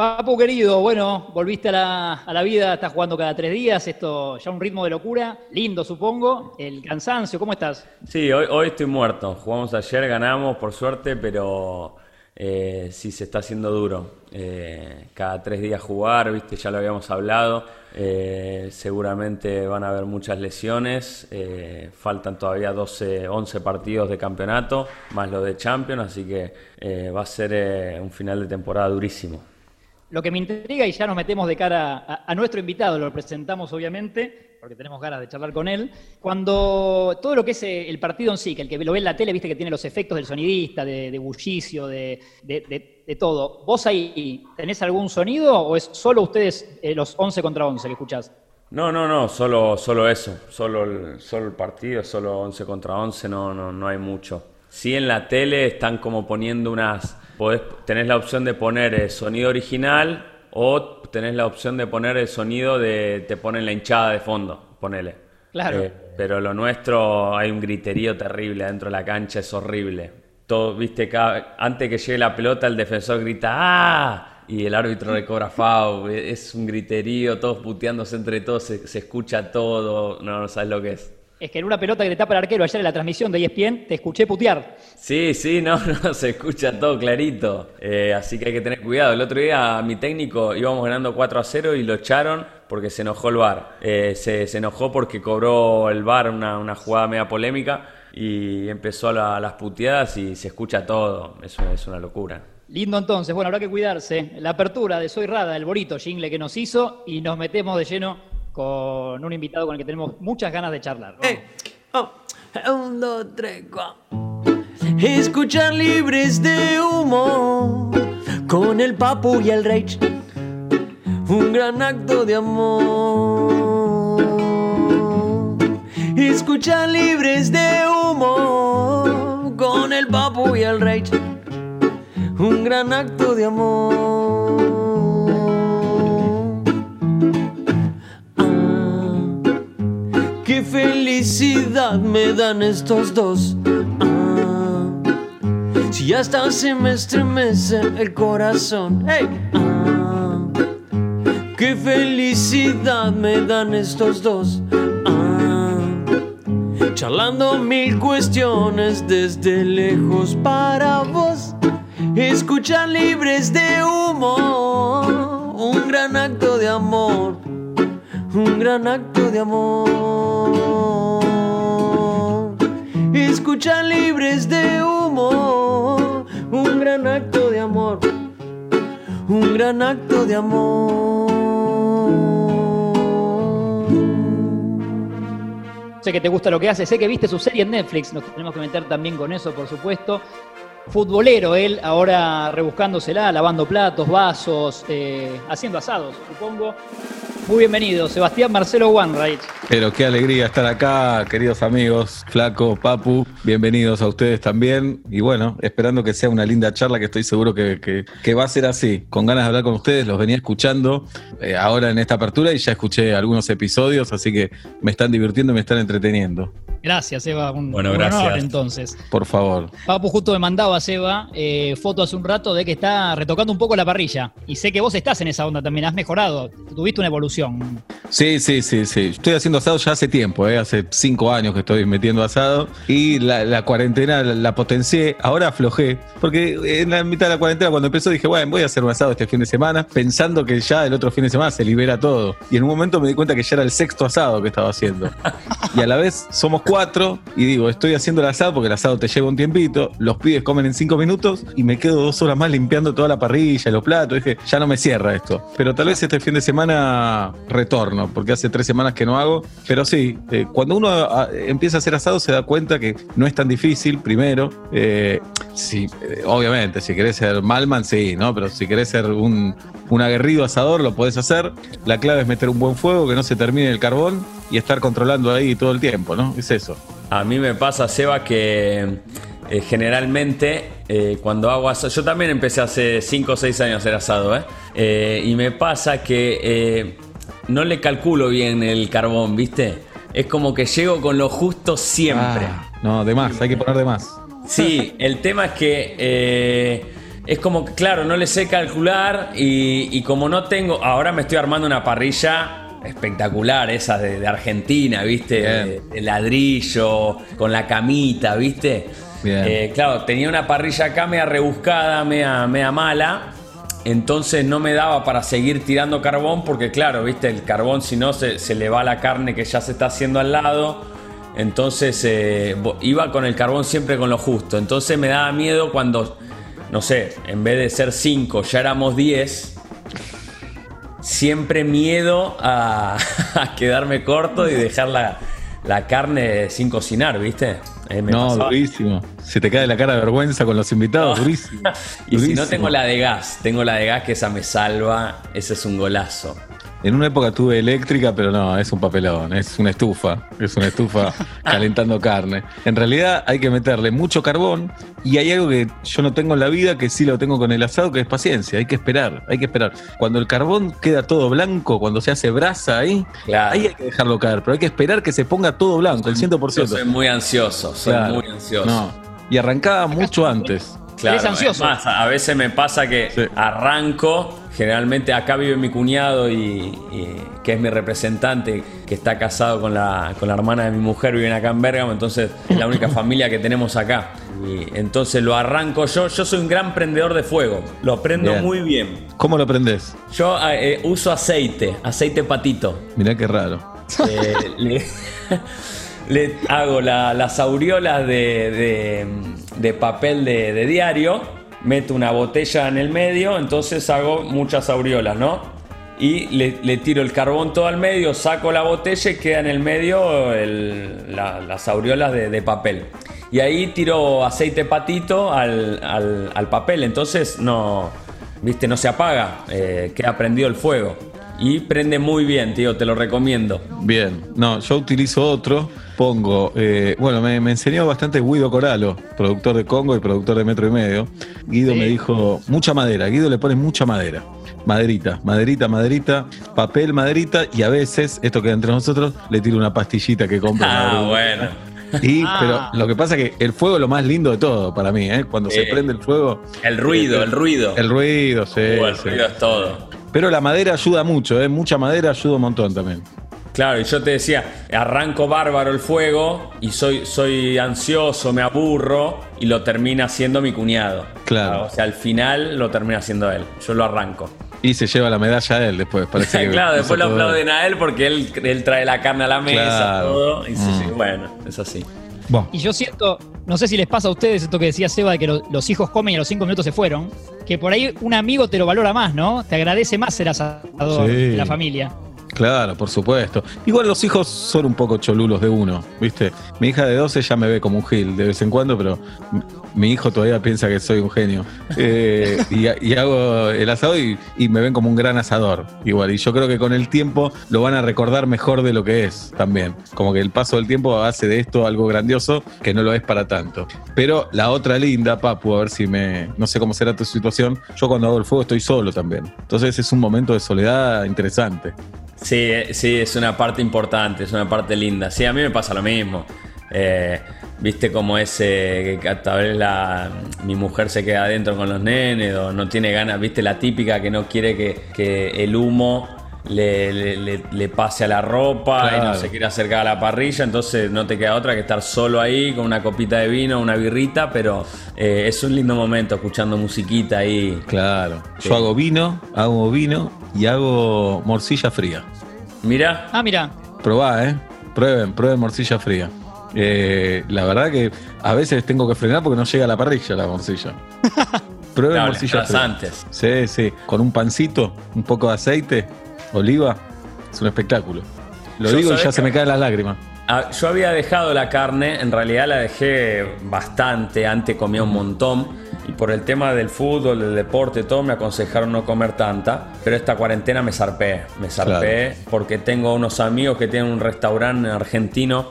Papu querido, bueno, volviste a la, vida, estás jugando cada tres días, esto ya un ritmo de locura, lindo supongo, el cansancio, ¿cómo estás? Sí, hoy, hoy estoy muerto, jugamos ayer, ganamos por suerte, pero eh, sí se está haciendo duro. Eh, cada tres días jugar, viste, ya lo habíamos hablado, eh, seguramente van a haber muchas lesiones, faltan todavía 12, 11 partidos de campeonato, más lo de Champions, así que va a ser un final de temporada durísimo. Lo que me intriga, y ya nos metemos de cara a, nuestro invitado, lo presentamos obviamente, porque tenemos ganas de charlar con él, cuando todo lo que es eh, el partido en sí, que el que lo ve en la tele, viste que tiene los efectos del sonidista, de, bullicio, de, todo, ¿vos ahí tenés algún sonido o es solo ustedes eh, los 11 contra 11 que escuchás? No, no, no, solo, solo eso, solo el, solo el partido, solo 11 contra 11, no, no, no hay mucho. Sí en la tele están como poniendo unas tenés la opción de poner el sonido original o tenés la opción de poner el sonido de, te ponen la hinchada de fondo, ponele. Claro. Eh, pero lo nuestro hay un griterío terrible dentro de la cancha, es horrible. Todo, viste, antes que llegue la pelota el defensor grita ¡Ah! Y el árbitro le cobra FAU, es un griterío, todos puteándose entre todos, se, se escucha todo, no, no sabes lo que es. Es que en una pelota que le tapa el arquero ayer en la transmisión de ESPN te escuché putear. Sí, sí, no, no, se escucha todo clarito. Eh, así que hay que tener cuidado. El otro día mi técnico íbamos ganando 4 a 0 y lo echaron porque se enojó el VAR. Eh, se, enojó porque cobró el VAR una, jugada media polémica y empezó las puteadas y se escucha todo. Eso es una locura. Lindo entonces, bueno, habrá que cuidarse. La apertura de Soy Rada, el bonito jingle que nos hizo y nos metemos de lleno con un invitado con el que tenemos muchas ganas de charlar. Oh, un, dos, tres, Escuchar libres de humo con el papu y el rage. Un gran acto de amor. Escuchar libres de humo con el papu y el rage. Un gran acto de amor. Qué felicidad me dan estos dos. Ah, si hasta se me estremece el corazón. Hey. Ah, qué felicidad me dan estos dos. Ah, charlando mil cuestiones desde lejos para vos. Escuchar libres de humo. Un gran acto de amor un gran acto de amor. Escucha libres de humo, un gran acto de amor, un gran acto de amor. Sé que te gusta lo que hace, sé que viste su serie en Netflix, nos tenemos que meter también con eso, por supuesto futbolero él, ahora rebuscándosela, lavando platos, vasos, eh, haciendo asados, supongo. Muy bienvenido, Sebastián Marcelo Wanreich. Pero qué alegría estar acá, queridos amigos, Flaco, Papu, bienvenidos a ustedes también. Y bueno, esperando que sea una linda charla, que estoy seguro que, va a ser así. Con ganas de hablar con ustedes, los venía escuchando eh, ahora en esta apertura y ya escuché algunos episodios, así que me están divirtiendo y me están entreteniendo. Gracias, Eva. Un, bueno, gracias. entonces. Por favor. Papu justo me mandaba, Seba, eh, foto hace un rato de que está retocando un poco la parrilla. Y sé que vos estás en esa onda también, has mejorado, tuviste una evolución. Sí, sí, sí, sí. Estoy haciendo asado ya hace tiempo, eh. hace cinco años que estoy metiendo asado. Y la, cuarentena la, potencié, ahora aflojé. Porque en la mitad de la cuarentena, cuando empezó, dije, bueno, voy a hacer un asado este fin de semana, pensando que ya el otro fin de semana se libera todo. Y en un momento me di cuenta que ya era el sexto asado que estaba haciendo. Y a la vez somos cuatro y digo, estoy haciendo el asado porque el asado te lleva un tiempito, los pibes comen en cinco minutos y me quedo dos horas más limpiando toda la parrilla los platos. Dije, ya no me cierra esto. Pero tal vez este fin de semana retorno, porque hace tres semanas que no hago. Pero sí, eh, cuando uno ah, empieza a hacer asado se da cuenta que no es tan difícil, primero. Eh, eh, obviamente, si querés ser malman, sí, ¿no? Pero si querés ser un, un aguerrido asador, lo podés hacer. La clave es meter un buen fuego, que no se termine el carbón y estar controlando ahí todo el tiempo, ¿no? Es eso. A mí me pasa, Seba, que eh, generalmente eh, cuando hago asado, yo también empecé hace 5 o 6 años a hacer asado, ¿eh? ¿eh? y me pasa que no le calculo bien el carbón, ¿viste? Es como que llego con lo justo siempre. Ah, no, de más, hay que poner de más. Sí, el tema es que es como que, claro, no le sé calcular y, y como no tengo, ahora me estoy armando una parrilla espectacular, esa de, de Argentina, ¿viste? De, de ladrillo, con la camita, ¿viste? Bien. Eh, claro, tenía una parrilla acá media rebuscada, media, media mala. Entonces no me daba para seguir tirando carbón porque claro, viste, el carbón si no se, se le va la carne que ya se está haciendo al lado. Entonces eh, iba con el carbón siempre con lo justo. Entonces me daba miedo cuando, no sé, en vez de ser 5 ya éramos 10. Siempre miedo a, a quedarme corto y dejar la, la carne sin cocinar, ¿viste? Eh, no, pasaba. durísimo. Se te cae la cara de vergüenza con los invitados, durísimo. Y si no tengo la de gas, tengo la de gas que esa me salva, ese es un golazo. En una época tuve eléctrica, pero no, es un papelón, es una estufa, es una estufa calentando carne. En realidad hay que meterle mucho carbón y hay algo que yo no tengo en la vida que sí lo tengo con el asado, que es paciencia, hay que esperar, hay que esperar. Cuando el carbón queda todo blanco, cuando se hace brasa ahí, Claro. ahí hay que dejarlo caer, pero hay que esperar que se ponga todo blanco, el 100%. Yo soy muy ansioso, soy Claro. muy ansioso. No, y arrancaba mucho antes. Claro, Eres ansioso. más, a veces me pasa que Sí. arranco, generalmente acá vive mi cuñado y, y- que es mi representante, que está casado con la, con la hermana de mi mujer, viven acá en Bérgamo, entonces es la única familia que tenemos acá. Y entonces lo arranco yo, yo soy un gran prendedor de fuego, lo prendo Bien. muy bien. ¿Cómo lo prendés? Yo eh, uso aceite, aceite patito. Mirá qué raro. Eh, le, le hago la- las aureolas de, de- papel de, diario, meto una botella en el medio, entonces hago muchas aureolas, ¿no? Y le, tiro el carbón todo al medio, saco la botella y queda en el medio la- las aureolas de, papel. Y ahí tiro aceite patito al, al- al papel, entonces no, viste, no se apaga, eh, queda prendido el fuego. Y prende muy bien, tío, te lo recomiendo. Bien, no, yo utilizo otro, pongo, eh, bueno, me, me enseñó bastante Guido Coralo, productor de Congo y productor de Metro y Medio. Guido Sí. me dijo, mucha madera, Guido le pone mucha madera. Maderita, maderita, maderita, papel, maderita y a veces, esto queda entre nosotros, le tiro una pastillita que la Ah, bueno. Y, Ah. pero lo que pasa es que el fuego es lo más lindo de todo para mí, ¿eh? Cuando se prende el fuego. El ruido, el ruido. El ruido, sí. Uh, el sí. ruido es todo. Pero la madera ayuda mucho, ¿eh? Mucha madera ayuda un montón también. Claro, y yo te decía, arranco bárbaro el fuego y soy, soy ansioso, me aburro y lo termina haciendo mi cuñado. Claro. O sea, al final lo termina haciendo él. Yo lo arranco. Y se lleva la medalla a él después. Parece que claro, después lo aplauden a él porque él, él trae la carne a la mesa, Claro. todo. Y Mm. sí, bueno, es así. Bueno, Y yo siento, no sé si les pasa a ustedes esto que decía Seba de que lo- los hijos comen y a los cinco minutos se fueron, que por ahí un amigo te lo valora más, ¿no? Te agradece más ser asador Sí. de la familia. Claro, por supuesto. Igual los hijos son un poco cholulos de uno, ¿viste? Mi hija de 12 ya me ve como un gil de vez en cuando, pero mi hijo todavía piensa que soy un genio. Eh, y, y hago el asado y, y me ven como un gran asador. Igual, y yo creo que con el tiempo lo van a recordar mejor de lo que es también. Como que el paso del tiempo hace de esto algo grandioso que no lo es para tanto. Pero la otra linda, Papu, a ver si me. No sé cómo será tu situación. Yo cuando hago el fuego estoy solo también. Entonces es un momento de soledad interesante. Sí, eh, sí, es una parte importante, es una parte linda. Sí, a mí me pasa lo mismo. Eh, Viste cómo es que tal vez la, mi mujer se queda adentro con los nenes o no tiene ganas, viste la típica que no quiere que, que el humo le, le- le- le pase a la ropa y no se quiere acercar a la parrilla, entonces no te queda otra que estar solo ahí con una copita de vino, una birrita, pero eh, es un lindo momento escuchando musiquita ahí. Claro. Sí. Yo hago vino, hago vino y hago morcilla fría. Mira, Ah, mira, Probá, ¿eh? Prueben, prueben morcilla fría. Eh, la verdad que a veces tengo que frenar porque no llega a la parrilla la morcilla. Prueben claro, morcilla fría. antes. Sí, sí. Con un pancito, un poco de aceite, oliva. Es un espectáculo. Lo Yo digo y ya se me caen las lágrimas. Ah, Yo había dejado la carne, en realidad la dejé bastante, antes comía un montón y por el tema del fútbol, del deporte, todo me aconsejaron no comer tanta, pero esta cuarentena me zarpé, me zarpé porque tengo unos amigos que tienen un restaurante argentino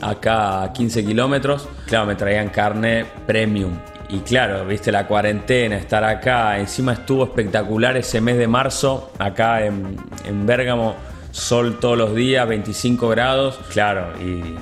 acá a 15 kilómetros, claro, me traían carne premium. Y claro, viste la cuarentena, estar acá, encima estuvo espectacular ese mes de marzo, acá en, en Bérgamo, sol todos los días, 25 grados, claro, y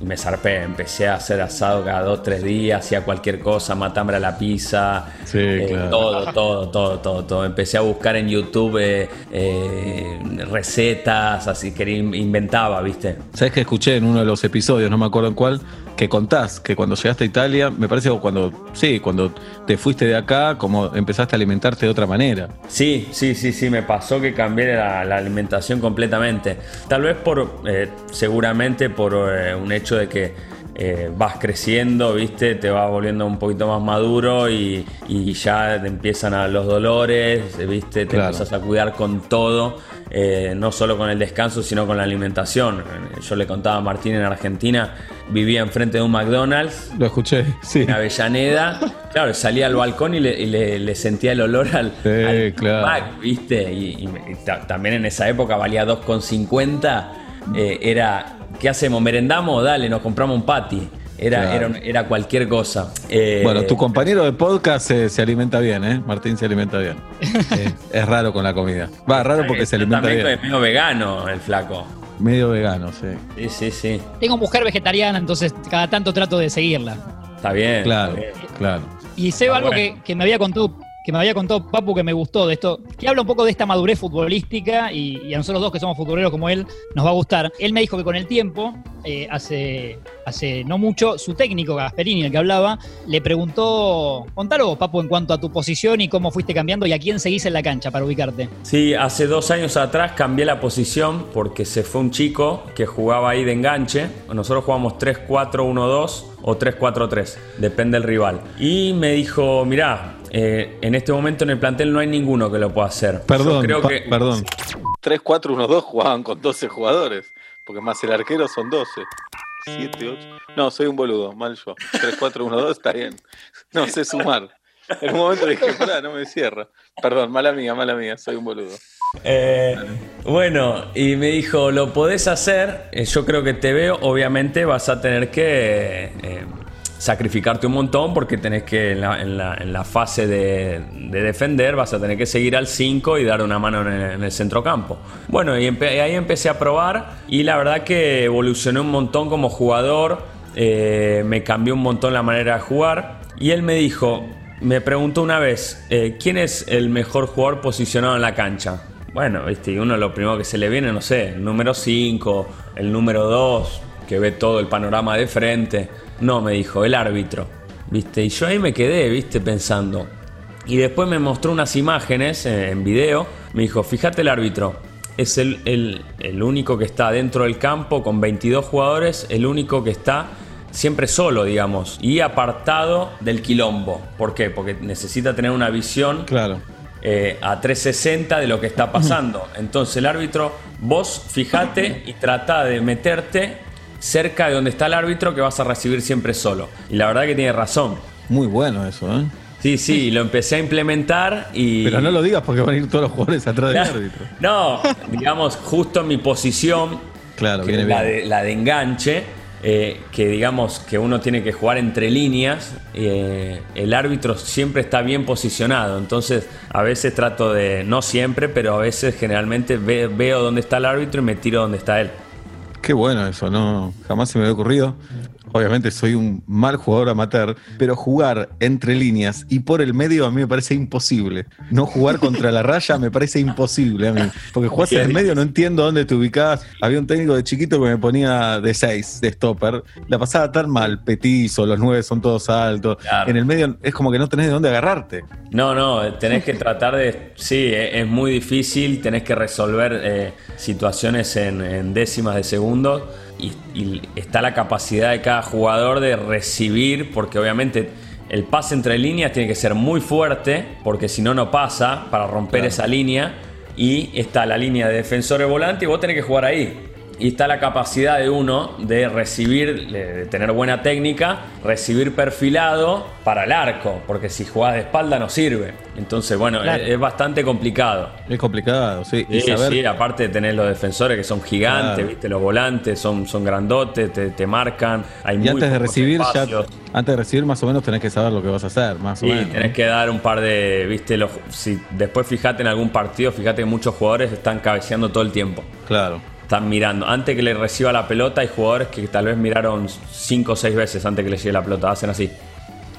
y me zarpé. Empecé a hacer asado cada dos, tres días, hacía cualquier cosa, matambre a la pizza, Sí, eh, claro. todo, todo, todo, todo, todo. Empecé a buscar en YouTube eh, eh, recetas, así que in- inventaba, ¿viste? ¿Sabes que escuché en uno de los episodios, no me acuerdo en cuál, que contás que cuando llegaste a Italia, me parece que cuando, sí, cuando te fuiste de acá, como empezaste a alimentarte de otra manera. Sí, sí, sí, sí, me pasó que cambié la, la alimentación completamente. Tal vez por, eh, seguramente por eh, un hecho de que eh, vas creciendo, viste, te vas volviendo un poquito más maduro y, y ya te empiezan a los dolores, viste, te Claro. empiezas a cuidar con todo, eh, no solo con el descanso, sino con la alimentación. Yo le contaba a Martín en Argentina, vivía enfrente de un McDonald's Lo escuché, sí. en Avellaneda. Claro, salía al balcón y le, y le- le sentía el olor al, Sí, al claro. Mac, ¿viste? Y, también en esa época valía 2,50. eh, era, ¿qué hacemos? ¿Merendamos? Dale, nos compramos un patty. Era, Claro. era, cualquier cosa. Eh, Bueno, tu compañero de podcast se, se alimenta bien, ¿eh? Martín se alimenta bien. Eh, es raro con la comida. Va, raro porque se alimenta bien. es medio vegano el flaco. Medio vegano, sí. Sí, sí, sí. Tengo mujer vegetariana, entonces cada tanto trato de seguirla. Está bien. Claro, está bien. claro. Y Ah, algo bueno. que, que me había contado, que me había contado Papu que me gustó de esto, que habla un poco de esta madurez futbolística y, y a nosotros dos que somos futboleros como él, nos va a gustar. Él me dijo que con el tiempo, eh, hace, hace no mucho, su técnico, Gasperini, el que hablaba, le preguntó, contalo Papu en cuanto a tu posición y cómo fuiste cambiando y a quién seguís en la cancha para ubicarte. Sí, hace dos años atrás cambié la posición porque se fue un chico que jugaba ahí de enganche. Nosotros jugamos 3-4-1-2 o 3-4-3, depende del rival. Y me dijo, mirá, eh, en este momento en el plantel no hay ninguno que lo pueda hacer. Yo Perdón, creo que, perdón. 3-4-1-2 jugaban con 12 jugadores, porque más el arquero son 12. 7, 8. No, soy un boludo, mal yo. 3-4-1-2 está bien. No sé sumar. En un momento dije, pará, no me cierra. Perdón, mala mía, mala mía, soy un boludo. Eh, bueno, y me dijo, lo podés hacer, eh, yo creo que te veo, obviamente vas a tener que eh, sacrificarte un montón porque tenés que en la, fase de, de defender vas a tener que seguir al 5 y dar una mano en el, en el centrocampo. Bueno, y ahí empecé a probar y la verdad que evolucioné un montón como jugador, eh, me cambió un montón la manera de jugar y él me dijo, me preguntó una vez, eh, ¿quién es el mejor jugador posicionado en la cancha? Bueno, viste, uno lo primero que se le viene, no sé, el número 5, el número 2, que ve todo el panorama de frente. No, me dijo, el árbitro. ¿Viste? Y yo ahí me quedé, ¿viste? Pensando. Y después me mostró unas imágenes en video. Me dijo, fíjate el árbitro. Es el, el- el único que está dentro del campo con 22 jugadores, el único que está siempre solo, digamos, y apartado del quilombo. ¿Por qué? Porque necesita tener una visión Claro. eh, a 360 de lo que está pasando. Entonces el árbitro, vos fijate y trata de meterte cerca de donde está el árbitro que vas a recibir siempre solo. Y la verdad que tiene razón. Muy bueno eso, ¿eh? Sí, sí, lo empecé a implementar y... Pero no lo digas porque van a ir todos los jugadores atrás del árbitro. No, digamos, justo en mi posición, Claro, que viene la bien. de, la de enganche, eh, que digamos que uno tiene que jugar entre líneas, eh, el árbitro siempre está bien posicionado, entonces a veces trato de, no siempre, pero a veces generalmente ve- veo dónde está el árbitro y me tiro donde está él. Qué bueno eso, no, jamás se me había ocurrido. Obviamente soy un mal jugador amateur, pero jugar entre líneas y por el medio a mí me parece imposible. No jugar contra la raya me parece imposible a mí. Porque jugás en el medio, no entiendo dónde te ubicás. Había un técnico de chiquito que me ponía de 6, de stopper. La pasaba tan mal, petizo, los nueve son todos altos. Claro. En el medio es como que no tenés de dónde agarrarte. No, no, tenés que tratar de... Sí, e- es muy difícil, tenés que resolver eh, situaciones en, en décimas de segundo y, y está la capacidad de cada jugador de recibir, porque obviamente el pase entre líneas tiene que ser muy fuerte, porque si no, no pasa para romper Claro. esa línea y está la línea de defensores volante y vos tenés que jugar ahí. Y está la capacidad de uno de recibir, de tener buena técnica, recibir perfilado para el arco, porque si jugás de espalda no sirve. Entonces, bueno, Claro. es, es bastante complicado. Es complicado, sí. Y Sí, saber, sí, aparte de tener los defensores que son gigantes, Claro. ¿viste? Los volantes son, son grandotes, te, te marcan. Hay y muy antes de recibir, ya, antes de recibir más o menos tenés que saber lo que vas a hacer, más o Sí, menos. tenés que dar un par de, viste, los, si después fijate en algún partido, fíjate que muchos jugadores están cabeceando todo el tiempo. Claro. Están mirando. Antes que le reciba la pelota, hay jugadores que tal vez miraron cinco o seis veces antes que le llegue la pelota. Hacen así.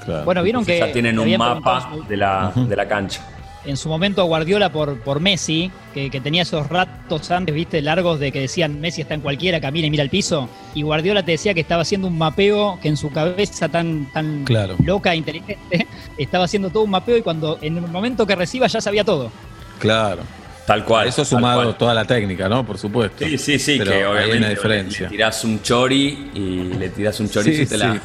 Claro. Bueno, vieron Entonces que ya tienen un mapa de la, de la cancha. en su momento Guardiola por, por Messi, que, que tenía esos ratos antes, viste, largos de que decían Messi está en cualquiera, camina y mira el piso. Y Guardiola te decía que estaba haciendo un mapeo que en su cabeza tan, tan Claro. loca e inteligente, estaba haciendo todo un mapeo y cuando en el momento que reciba ya sabía todo. Claro. Tal cual. Eso sumado cual. toda la técnica, ¿no? Por supuesto. Sí, sí, sí, Pero que hay obviamente una le- diferencia. Le, tirás un chori y le tirás un chorizo Sí, y, te la,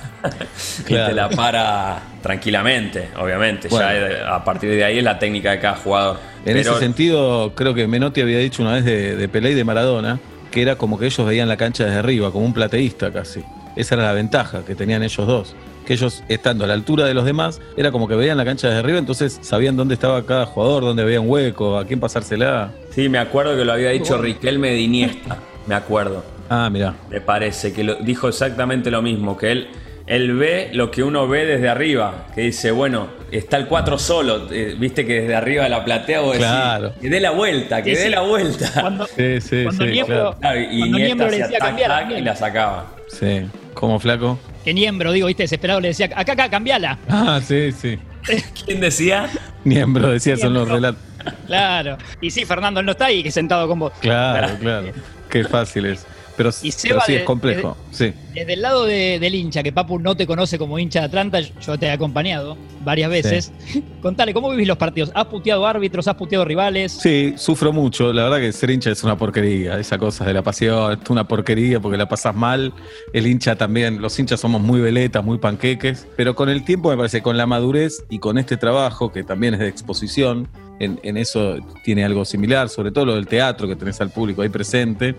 y te la para tranquilamente, obviamente. Bueno. Ya a partir de ahí es la técnica de cada jugador. En Pero- ese sentido, creo que Menotti había dicho una vez de, de Pelé y de Maradona que era como que ellos veían la cancha desde arriba, como un plateísta casi. Esa era la ventaja que tenían ellos dos. Que ellos, estando a la altura de los demás, era como que veían la cancha desde arriba, entonces sabían dónde estaba cada jugador, dónde había un hueco, a quién pasársela. Sí, me acuerdo que lo había dicho Riquelme de Iniesta, me acuerdo. Ah, mirá. Me parece que lo, dijo exactamente lo mismo, que él, él ve lo que uno ve desde arriba, que dice, bueno, está el 4 solo, eh, viste que desde arriba de la platea vos decís, Claro. que dé la vuelta, que Sí, dé sí. la vuelta. Cuando, Sí, sí, cuando sí, Niembro- claro. Claro, y cuando le decía tac, y la sacaba. Sí. ¿Cómo flaco? que Niembro, digo, viste, desesperado le decía, acá, acá, cambiala. Ah, sí, sí. ¿Quién decía? Miembro, decía, son los Niembro. relatos. Claro. Y sí, Fernando, él no está ahí que sentado con vos. Claro, claro. Qué fácil es. Pero, Y pero Seba sí es complejo. Sí. Desde el lado de- del hincha, que Papu no te conoce como hincha de Atlanta, yo te he acompañado varias veces. Contale, ¿cómo vivís los partidos? ¿Has puteado árbitros? ¿Has puteado rivales? Sí, sufro mucho. La verdad que ser hincha es una porquería. Esa cosa de la pasión es una porquería porque la pasas mal. El hincha también. Los hinchas somos muy veletas, muy panqueques. Pero con el tiempo, me parece, con la madurez y con este trabajo, que también es de exposición, en, en eso tiene algo similar, sobre todo lo del teatro, que tenés al público ahí presente.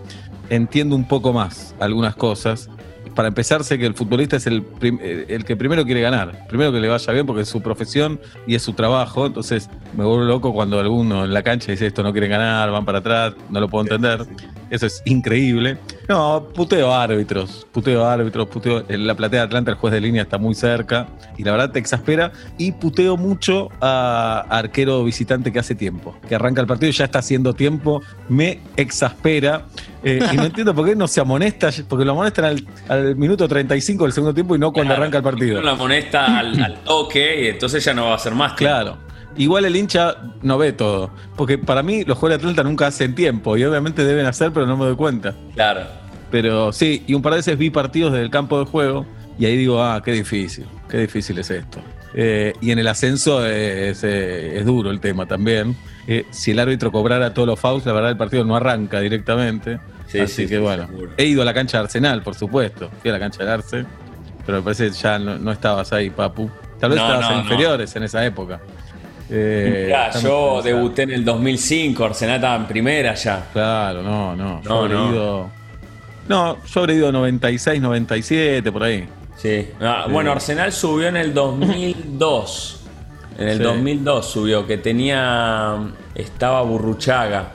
Entiendo un poco más algunas cosas. Para empezar, sé que el futbolista es el, eh, el que primero quiere ganar, primero que le vaya bien porque es su profesión y es su trabajo. Entonces me vuelvo loco cuando alguno en la cancha dice esto no quiere ganar, van para atrás, no lo puedo entender. Eso es increíble. No, puteo árbitros, puteo árbitros, puteo. En la platea de Atlanta el juez de línea está muy cerca y la verdad te exaspera. Y puteo mucho a arquero visitante que hace tiempo, que arranca el partido y ya está haciendo tiempo. Me exaspera. Eh, y no entiendo por qué no se amonesta, porque lo amonestan al, al minuto 35 del segundo tiempo y no cuando Claro, arranca el partido. uno La amonesta al, al toque y entonces ya no va a ser más. tiempo. Claro. Igual el hincha no ve todo. Porque para mí los jugadores de Atlanta nunca hacen tiempo. Y obviamente deben hacer, pero no me doy cuenta. Claro. Pero sí, y un par de veces vi partidos desde el campo de juego. Y ahí digo, ah, qué difícil. Qué difícil es esto. Eh, y en el ascenso es, eh, es duro el tema también. Eh, si el árbitro cobrara todos los fouls, la verdad el partido no arranca directamente. Sí, Así sí, que bueno. seguro. He ido a la cancha de Arsenal, por supuesto. Fui a la cancha de Arce. Pero me parece que ya no, no estabas ahí, Papu. Tal vez No, estabas no, en inferiores en esa época. Eh, estamos yo debuté en el 2005, Arsenal estaba en primera ya. Claro, no, no. Yo No, habré no. ido. No, yo habré ido 96, 97, por ahí. Sí. Ah, Sí. Bueno, Arsenal subió en el 2002. En el Sí. 2002 subió, que tenía. Estaba Burruchaga.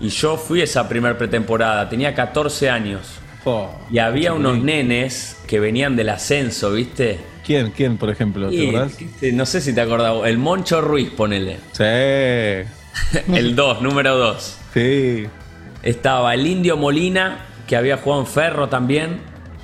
Y yo fui esa primer pretemporada, tenía 14 años. Oh, Y había unos nenes que venían del ascenso, ¿viste? ¿Quién, quién, por ejemplo? ¿Te acordás? ¿qué- no sé si te acordás, el Moncho Ruiz, ponele. Sí, El 2, número 2. sí. Estaba el Indio Molina, que había jugado en Ferro también.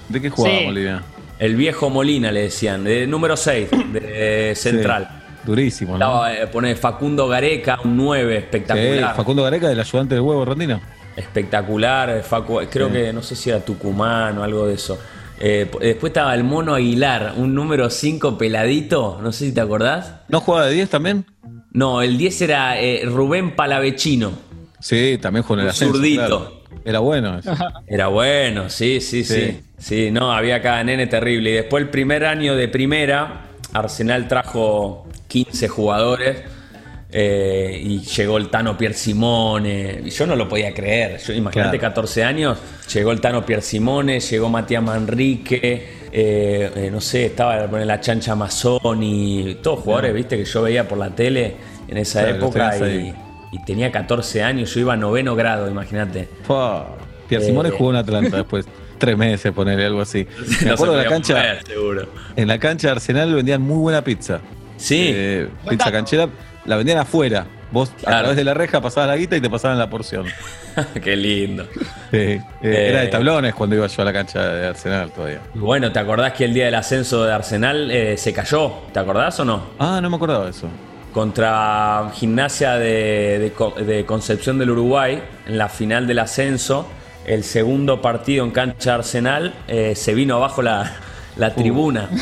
¿De qué jugaba Sí. Molina? El viejo Molina le decían, de número 6, de Central. Sí. Durísimo, ¿no? Estaba, eh, pone Facundo Gareca, un 9, Sí, espectacular. Facundo Gareca, del ayudante del huevo, Rondino. Espectacular, eh, Facu- creo Sí. que no sé si era Tucumán o algo de eso. Eh, después estaba el Mono Aguilar, un número 5 peladito, no sé si te acordás. ¿No jugaba de 10 también? No, el 10 era eh, Rubén Palavecino. Sí, también jugó en el ascenso. zurdito. claro. Era bueno. eso. Era bueno, sí, sí, sí, Sí. sí. no, había cada nene terrible. Y después el primer año de primera, Arsenal trajo 15 jugadores eh, y llegó el Tano Pier Simone. Yo no lo podía creer. Yo, imagínate, Claro. 14 años, llegó el Tano Pier Simone, llegó Matías Manrique. eh, eh, no sé, estaba poner la chancha Mazzoni, todos jugadores, viste, que yo veía por la tele en esa Claro, época y, tenía 14 años, yo iba a noveno grado, imagínate. Pierre Simone jugó en Atlanta después. Tres meses, ponerle algo así. Me No se acuerdo de la podía cancha. mover, seguro. En la cancha de Arsenal vendían muy buena pizza. Sí. Eh, pizza canchera. La vendían afuera. Vos a través de la reja pasabas la guita y te pasaban la porción. Qué lindo. Sí, eh, Eh. Era de tablones cuando iba yo a la cancha de Arsenal todavía. Bueno, ¿te acordás que el día del ascenso de Arsenal eh, se cayó? ¿Te acordás o no? Ah, no me acordaba de eso. Contra Gimnasia de, de Co- de Concepción del Uruguay, en la final del ascenso, el segundo partido en cancha de Arsenal, se vino abajo la, la tribuna.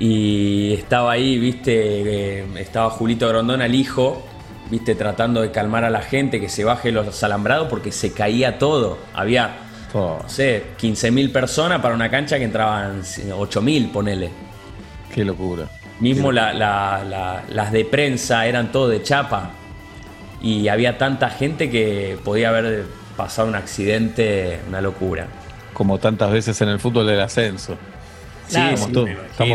Y estaba ahí, viste, estaba Julito Grondona, el hijo, viste, tratando de calmar a la gente, que se baje los alambrados porque se caía todo. Había, Oh, no sé, 15.000 personas para una cancha que entraban 8.000, ponele. qué locura. Mismo la- la- la- las de prensa eran todo de chapa. Y había tanta gente que podía haber pasado un accidente, una locura. Como tantas veces en el fútbol del ascenso. Estamos todos-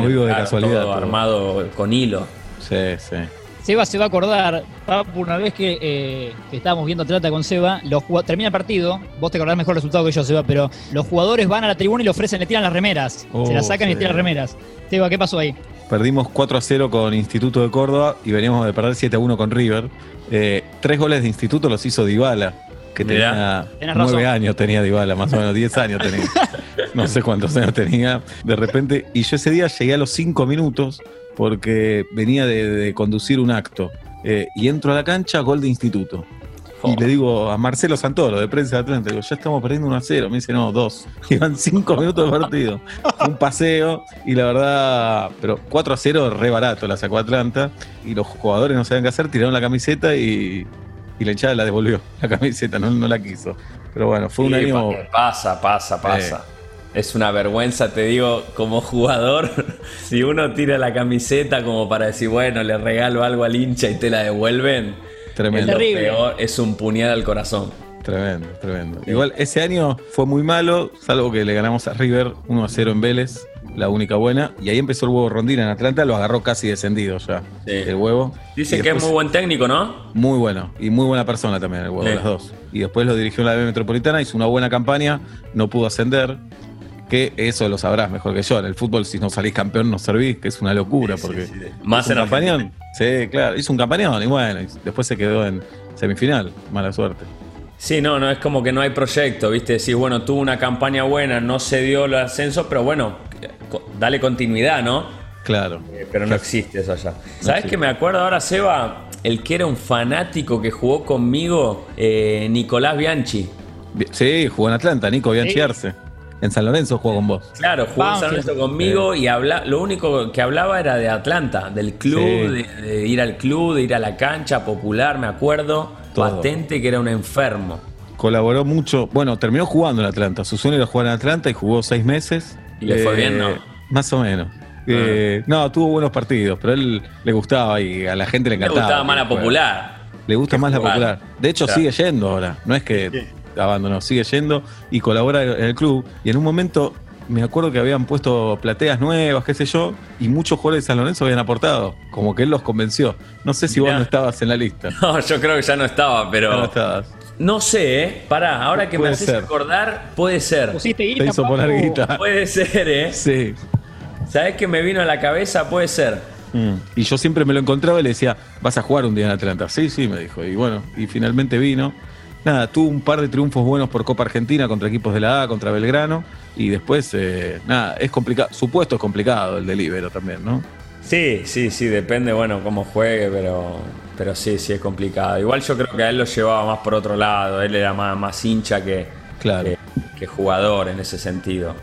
vivos de claro, casualidad, todo todo. armado con hilo. Sí, sí. Seba se va a acordar, Papu, una vez que, eh, que estábamos viendo Atlanta con Seba, los termina el partido, vos te acordás mejor el resultado que yo, Seba, pero los jugadores van a la tribuna y le ofrecen, le tiran las remeras. Oh, se las sacan y le tiran las remeras. Seba, ¿qué pasó ahí? Perdimos 4 a 0 con Instituto de Córdoba y veníamos de perder 7 a 1 con River. Eh, tres goles de Instituto los hizo Dybala, que Mirá. tenía Tenés 9 razón. años, tenía Dybala, más o menos 10 años tenía. No sé cuántos años tenía. De repente, y yo ese día llegué a los 5 minutos porque venía de, de conducir un acto. Eh, y entro a la cancha, gol de Instituto. Y le digo a Marcelo Santoro, de prensa de Atlanta, le digo, ya estamos perdiendo 1 a 0. Me dice, no, 2. Iban 5 minutos de partido. Un paseo y la verdad, pero 4 a 0 re barato la sacó Atlanta. Y los jugadores no sabían qué hacer, tiraron la camiseta y, y la hinchada la devolvió. La camiseta, no, no la quiso. Pero bueno, fue un Sí, año. Pasa, pasa, pasa. Es una vergüenza, te digo, como jugador, si uno tira la camiseta como para decir, bueno, le regalo algo al hincha y te la devuelven, Tremendo. es, lo Terrible. peor, es un puñal al corazón. Tremendo, tremendo. Igual ese año fue muy malo, salvo que le ganamos a River 1 a 0 en Vélez, la única buena. Y ahí empezó el huevo Rondina en Atlanta, lo agarró casi descendido ya. Sí. El huevo. Dicen Y que es muy buen técnico, ¿no? Muy bueno y muy buena persona también, el huevo, Sí. las dos. Y después lo dirigió en la B Metropolitana, hizo una buena campaña, no pudo ascender. Que eso lo sabrás mejor que yo. En el fútbol, si no salís campeón, no servís, que es una locura. Sí, porque. Más en campañón. Sí, claro, hizo un campañón y bueno, y después se quedó en semifinal. Mala suerte. Sí, no, no es como que no hay proyecto, ¿viste? Decís, bueno, tuvo una campaña buena, no se dio el ascenso, pero bueno, dale continuidad, ¿no? Claro. Eh, Pero no existe eso allá. ¿Sabes existe. que me acuerdo ahora, Seba? El que era un fanático que jugó conmigo, eh, Nicolás Bianchi. Bi- Sí, jugó en Atlanta, Nico Bianchi Sí. Arce. En San Lorenzo jugó con vos. Claro, jugó en San. Lorenzo conmigo y habla, lo único que hablaba era de Atlanta, del club, Sí. de, de ir al club, de ir a la cancha popular, me acuerdo. Todo. Patente que era un enfermo. Colaboró mucho. Bueno, terminó jugando en Atlanta. Su sueño era jugar en Atlanta y jugó seis meses. Eh, ¿Y le fue bien, no? Más o menos. Eh, no, tuvo buenos partidos, pero a él le gustaba y a la gente le Le encantaba. gustaba más la popular. Le gusta más la popular. De hecho, Claro. sigue yendo ahora. No es que abandonó, sigue yendo y colabora en el club. Y en un momento me acuerdo que habían puesto plateas nuevas, qué sé yo, y muchos jugadores de San Lorenzo habían aportado. Como que él los convenció. No sé si vos no estabas en la lista. No, yo creo que ya no estaba, pero. Ya no estabas. No sé, ¿eh? Pará, ahora que me haces ser. acordar, puede ser. ¿Pusiste Te guita, hizo Papu? poner guita. Puede ser, ¿eh? Sí. ¿Sabes qué me vino a la cabeza? Puede ser. Mm. Y yo siempre me lo encontraba y le decía, vas a jugar un día en Atlanta. Sí, sí, me dijo. Y bueno, y finalmente vino. Nada, tuvo un par de triunfos buenos por Copa Argentina contra equipos de la A, contra Belgrano. Y después, eh, nada, es complicado. Su puesto es complicado, el de Libero también, ¿no? Sí, sí, sí, depende, bueno, cómo juegue, pero, pero sí, sí es complicado. Igual yo creo que a él lo llevaba más por otro lado, él era más, más hincha que, Claro. que, que jugador en ese sentido.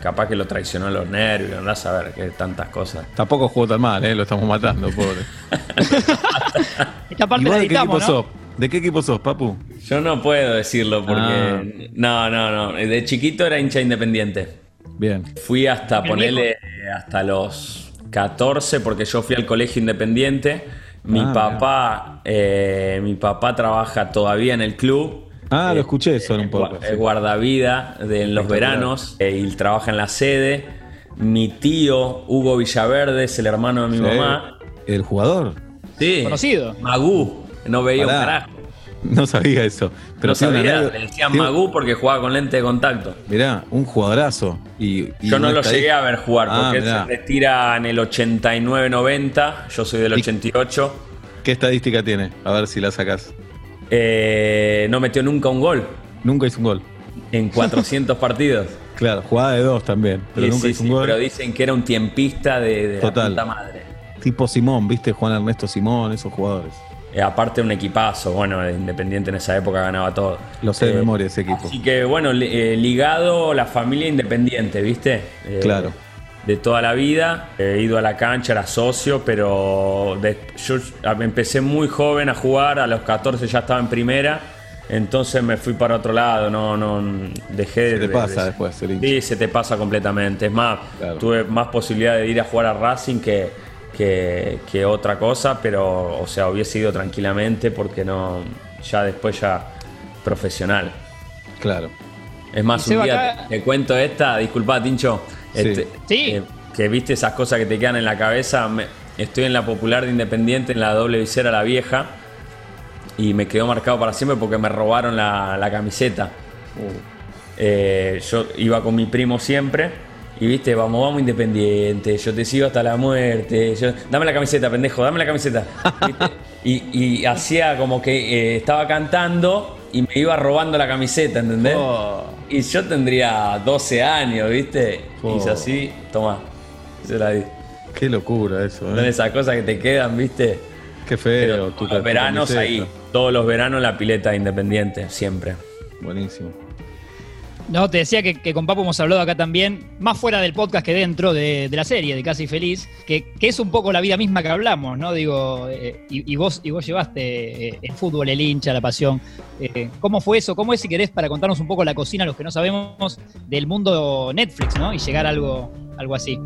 Capaz que lo traicionó los nervios, andás a ver que tantas cosas. Tampoco jugó tan mal, ¿eh? Lo estamos matando, pobre. Esta parte ¿Y vos la de qué equipo editamos, ¿no? sos? ¿De qué equipo sos, Papu? Yo no puedo decirlo porque... Ah. No, no, no. De chiquito era hincha independiente. Bien. Fui hasta Bien, ponerle hasta los 14 porque yo fui al colegio independiente. Mi Ah, papá, eh, mi papá trabaja todavía en el club. Ah, lo Eh, escuché eso en un es poco. guardavida de en los veranos eh, y trabaja en la sede. Mi tío, Hugo Villaverde, es el hermano de mi Sí. mamá. ¿El jugador? Sí. Conocido. Magú. No veía Pará. un carajo. No sabía eso. Pero no sabía, le decían Magú porque jugaba con lente de contacto. Mirá, un jugadorazo. Y, y Yo no lo llegué a ver jugar Ah, porque él mirá. se retira en el 89-90, yo soy del Y- 88. Qué ¿Qué estadística tiene? A ver si la sacás. Eh, no metió nunca un gol Nunca hizo un gol. en 400 partidos. Claro, jugada de dos también, pero Sí, nunca sí, hizo sí, un gol. pero dicen que era un tiempista de, de Total. la puta madre. Tipo Simón, ¿viste? Juan Ernesto Simón, esos jugadores. Eh, aparte un equipazo, bueno, el Independiente en esa época ganaba todo. Lo sé de Eh, memoria ese equipo. Así que bueno, eh, ligado a la familia independiente, ¿viste? Eh, Claro. De toda la vida, he ido a la cancha, era socio, pero de- yo empecé muy joven a jugar, a los 14 ya estaba en primera, entonces me fui para otro lado, no, no dejé Se te de- pasa de- después hincha. Sí, se te pasa completamente. Es más, Claro. tuve más posibilidad de ir a jugar a Racing que, que, que otra cosa, pero, o sea, hubiese ido tranquilamente porque no, ya después ya profesional. Claro. Es más, un día acá- te, te cuento esta, disculpa, Tincho. Sí. este, Sí. eh, que viste esas cosas que te quedan en la cabeza. Me- estoy en la popular de Independiente, en la doble visera La Vieja, y me quedó marcado para siempre porque me robaron la, la camiseta. Eh, yo iba con mi primo siempre. Y viste, vamos, vamos independiente, yo te sigo hasta la muerte. yo- dame la camiseta, pendejo, dame la camiseta. ¿Viste? Y, y hacía como que eh, estaba cantando y me iba robando la camiseta, ¿entendés? Oh. Y yo tendría 12 años, ¿viste? Oh. Hice así, toma, se la di. Qué locura eso, Son ¿eh? esas cosas que te quedan, ¿viste? Qué Pero feo. tu todos ca- los tu veranos camiseta. ahí, todos los veranos la pileta independiente, siempre. Buenísimo. No, te decía que, que con Papo hemos hablado acá también, más fuera del podcast que dentro de, de la serie de Casi Feliz, que, que es un poco la vida misma que hablamos, ¿no? Digo, eh, y, vos, y vos llevaste eh, el fútbol, el hincha, la pasión. Eh, ¿Cómo fue eso? ¿Cómo es, si querés, para contarnos un poco la cocina, los que no sabemos, del mundo Netflix, ¿no? Y llegar a algo, algo así.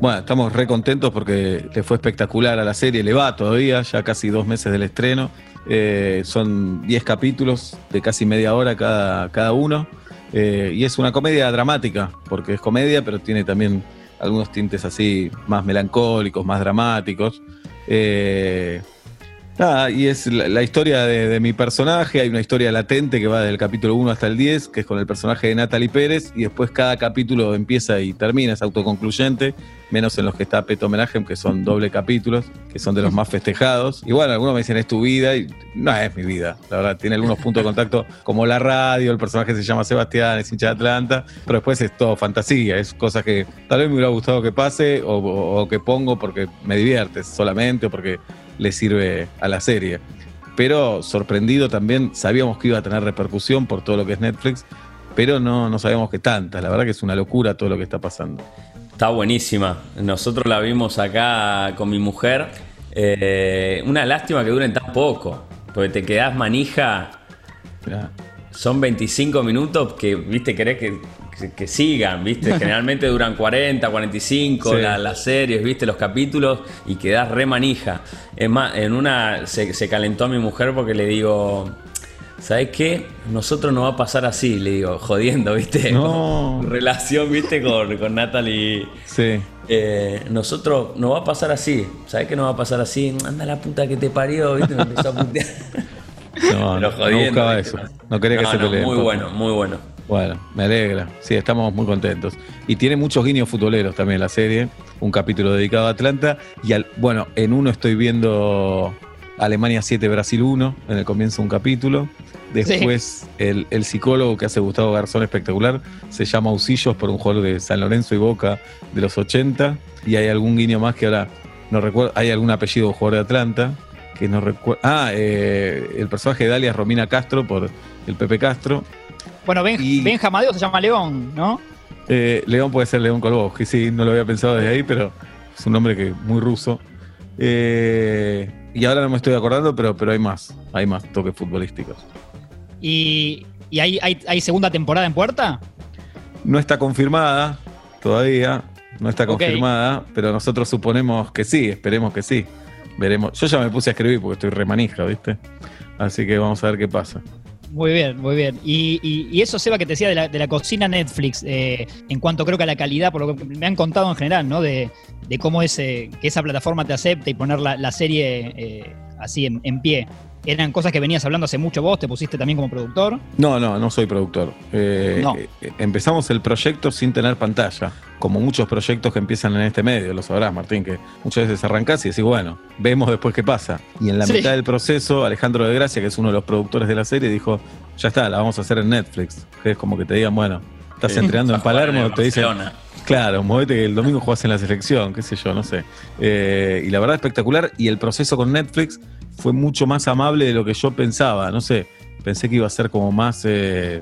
Bueno, estamos re contentos porque le fue espectacular a la serie, le va todavía, ya casi dos meses del estreno. Son 10 capítulos de casi media hora cada, cada uno. Eh, y es una comedia dramática, porque es comedia, pero tiene también algunos tintes así más melancólicos, más dramáticos. Eh, nada, y es la, historia de, mi personaje. Hay una historia latente que va del capítulo 1 hasta el 10, que es con el personaje de Natalie Pérez, y después cada capítulo empieza y termina, es autoconcluyente, menos en los que está Peto Homenaje, que son doble capítulos, que son de los más festejados. Y bueno, algunos me dicen es tu vida, y no es mi vida, la verdad, tiene algunos puntos de contacto como la radio, el personaje se llama Sebastián, es hincha de Atlanta, pero después es todo fantasía, es cosas que tal vez me hubiera gustado que pase o, o- o que pongo porque me diviertes solamente o porque le sirve a la serie. Pero sorprendido también, sabíamos que iba a tener repercusión por todo lo que es Netflix, pero no, no sabíamos que tantas. La verdad que es una locura todo lo que está pasando. Está buenísima. Nosotros la vimos acá con mi mujer. Eh, una lástima que duren tan poco, porque te quedás manija. Mirá. Son 25 minutos que, viste, querés que, que- que sigan, viste. Generalmente duran 40, 45 Sí. la- las series, viste, los capítulos y quedás re manija. Es más, en una se, se calentó a mi mujer porque le digo, ¿sabes qué? Nosotros no va a pasar así, le digo, jodiendo, viste. No. Relación, viste, con, con Natalie. Sí. Eh, nosotros no va a pasar así. ¿Sabes qué no va a pasar así? Anda la puta que te parió, ¿viste? Me empezó a putear. No, jodiendo, no buscaba ¿viste? eso. No quería que se peleen. Muy bueno, muy bueno. Bueno, me alegra. Sí, estamos muy contentos. Y tiene muchos guiños futboleros también la serie. Un capítulo dedicado a Atlanta. Y al, bueno, en uno estoy viendo Alemania 7, Brasil 1. En el comienzo un capítulo. Después el, el psicólogo que hace Gustavo Garzón espectacular se llama Usillos por un jugador de San Lorenzo y Boca de los 80. Y hay algún guiño más que ahora no recuerdo. Hay algún apellido de jugador de Atlanta que no recuerdo. Ah, eh, el personaje de Dalia Romina Castro por el Pepe Castro. Bueno, Ben, Y- Ben Jamadeo se llama León, ¿no? Eh, León puede ser León Kolbowski, sí, no lo había pensado desde ahí, pero es un nombre que muy ruso. Eh, y ahora no me estoy acordando, pero, pero hay más, hay más toques futbolísticos. ¿Y, y hay, hay, hay segunda temporada en puerta? No está confirmada todavía, no está confirmada, pero nosotros suponemos que sí, esperemos que sí. Veremos. Yo ya me puse a escribir porque estoy remanija, ¿viste? Así que vamos a ver qué pasa. Muy bien, muy bien. Y, y- y eso, Seba, que te decía de la, de la cocina Netflix, eh, en cuanto creo que a la calidad, por lo que me han contado en general, ¿no? De, de cómo es eh, que esa plataforma te acepta y poner la, la serie eh, así en, en pie. Eran cosas que venías hablando hace mucho vos, te pusiste también como productor. No, no, no soy productor. Eh, No. eh, empezamos el proyecto sin tener pantalla, como muchos proyectos que empiezan en este medio, lo sabrás, Martín, que muchas veces arrancás y decís, bueno, vemos después qué pasa. Y en la Sí. mitad del proceso, Alejandro de Gracia, que es uno de los productores de la serie, dijo, ya está, la vamos a hacer en Netflix. Que es como que te digan, bueno, estás Sí. entrenando en Palermo, en te dicen. Claro, movete que el domingo jugás en la selección, qué sé yo, no sé. Eh, y la verdad espectacular. Y el proceso con Netflix fue mucho más amable de lo que yo pensaba. No sé, pensé que iba a ser como más, eh,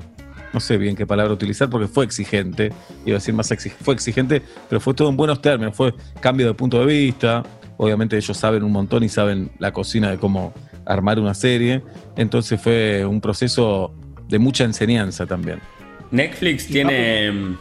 no sé bien qué palabra utilizar, porque fue exigente. Iba a decir más exigente, fue exigente, pero fue todo en buenos términos. Fue cambio de punto de vista. Obviamente ellos saben un montón y saben la cocina de cómo armar una serie. Entonces fue un proceso de mucha enseñanza también. Netflix tiene,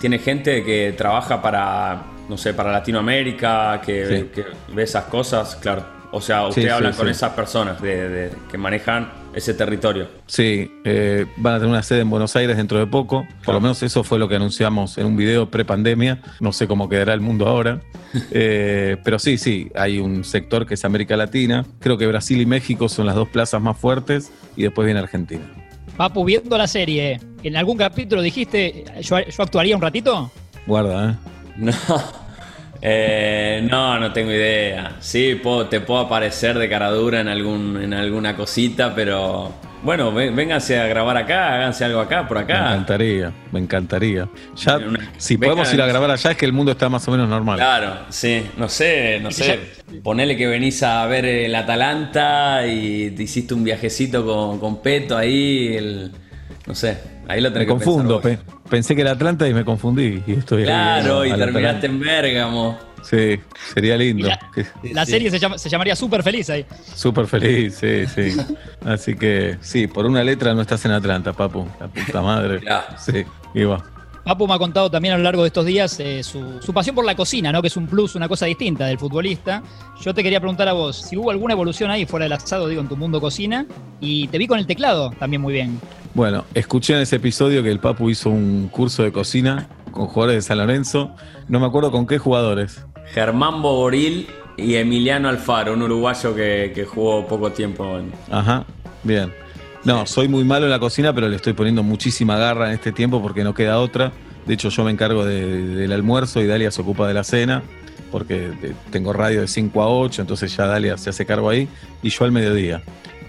tiene gente que trabaja para, no sé, para Latinoamérica, que, Sí. que ve esas cosas, claro. O sea, usted Sí, habla sí, con sí. esas personas de, de- que manejan ese territorio. Sí, eh, van a tener una sede en Buenos Aires dentro de poco. Por lo menos eso fue lo que anunciamos en un video pre-pandemia. No sé cómo quedará el mundo ahora. Eh, pero sí, sí, hay un sector que es América Latina. Creo que Brasil y México son las dos plazas más fuertes y después viene Argentina. Papu, viendo la serie, ¿en algún capítulo dijiste, yo, yo actuaría un ratito? Guarda, ¿eh? No, Eh, no, no tengo idea. Sí, puedo- te puedo aparecer de cara dura en, algún, en alguna cosita, pero bueno, vé- vénganse a grabar acá, háganse algo acá, por Me acá. encantaría, me encantaría. Ya, Una- si podemos ir a grabar allá es que el mundo está más o menos normal. Claro, sí, no sé, no sé. Ponele que venís a ver el Atalanta y te hiciste un viajecito con, con Peto ahí, el- no sé, ahí lo Me tenés que confundo, pe- pensé que era Atlanta y me confundí. Y estoy ahí Claro, y terminaste en Bérgamo. Sí, sería lindo. La- Que- La Sí. serie se, llama- se llamaría Súper Feliz ahí. Súper feliz, sí, sí. Así que sí, por una letra no estás en Atlanta, papu. La puta madre. Claro. Sí, va. Papu me ha contado también a lo largo de estos días eh, su, su pasión por la cocina, ¿no? Que es un plus, una cosa distinta del futbolista. Yo te quería preguntar a vos, si hubo alguna evolución ahí fuera del asado, digo, en tu mundo cocina. Y te vi con el teclado también muy bien. Bueno, escuché en ese episodio que el Papu hizo un curso de cocina con jugadores de San Lorenzo. No me acuerdo con qué jugadores. Germán Bogoril y Emiliano Alfaro, un uruguayo que, que jugó poco tiempo en, Ajá, bien. No, soy muy malo en la cocina, pero le estoy poniendo muchísima garra en este tiempo porque no queda otra. De hecho, yo me encargo de- del almuerzo y Dalia se ocupa de la cena, porque de- tengo radio de 5 a 8, entonces ya Dalia se hace cargo ahí, y yo al mediodía.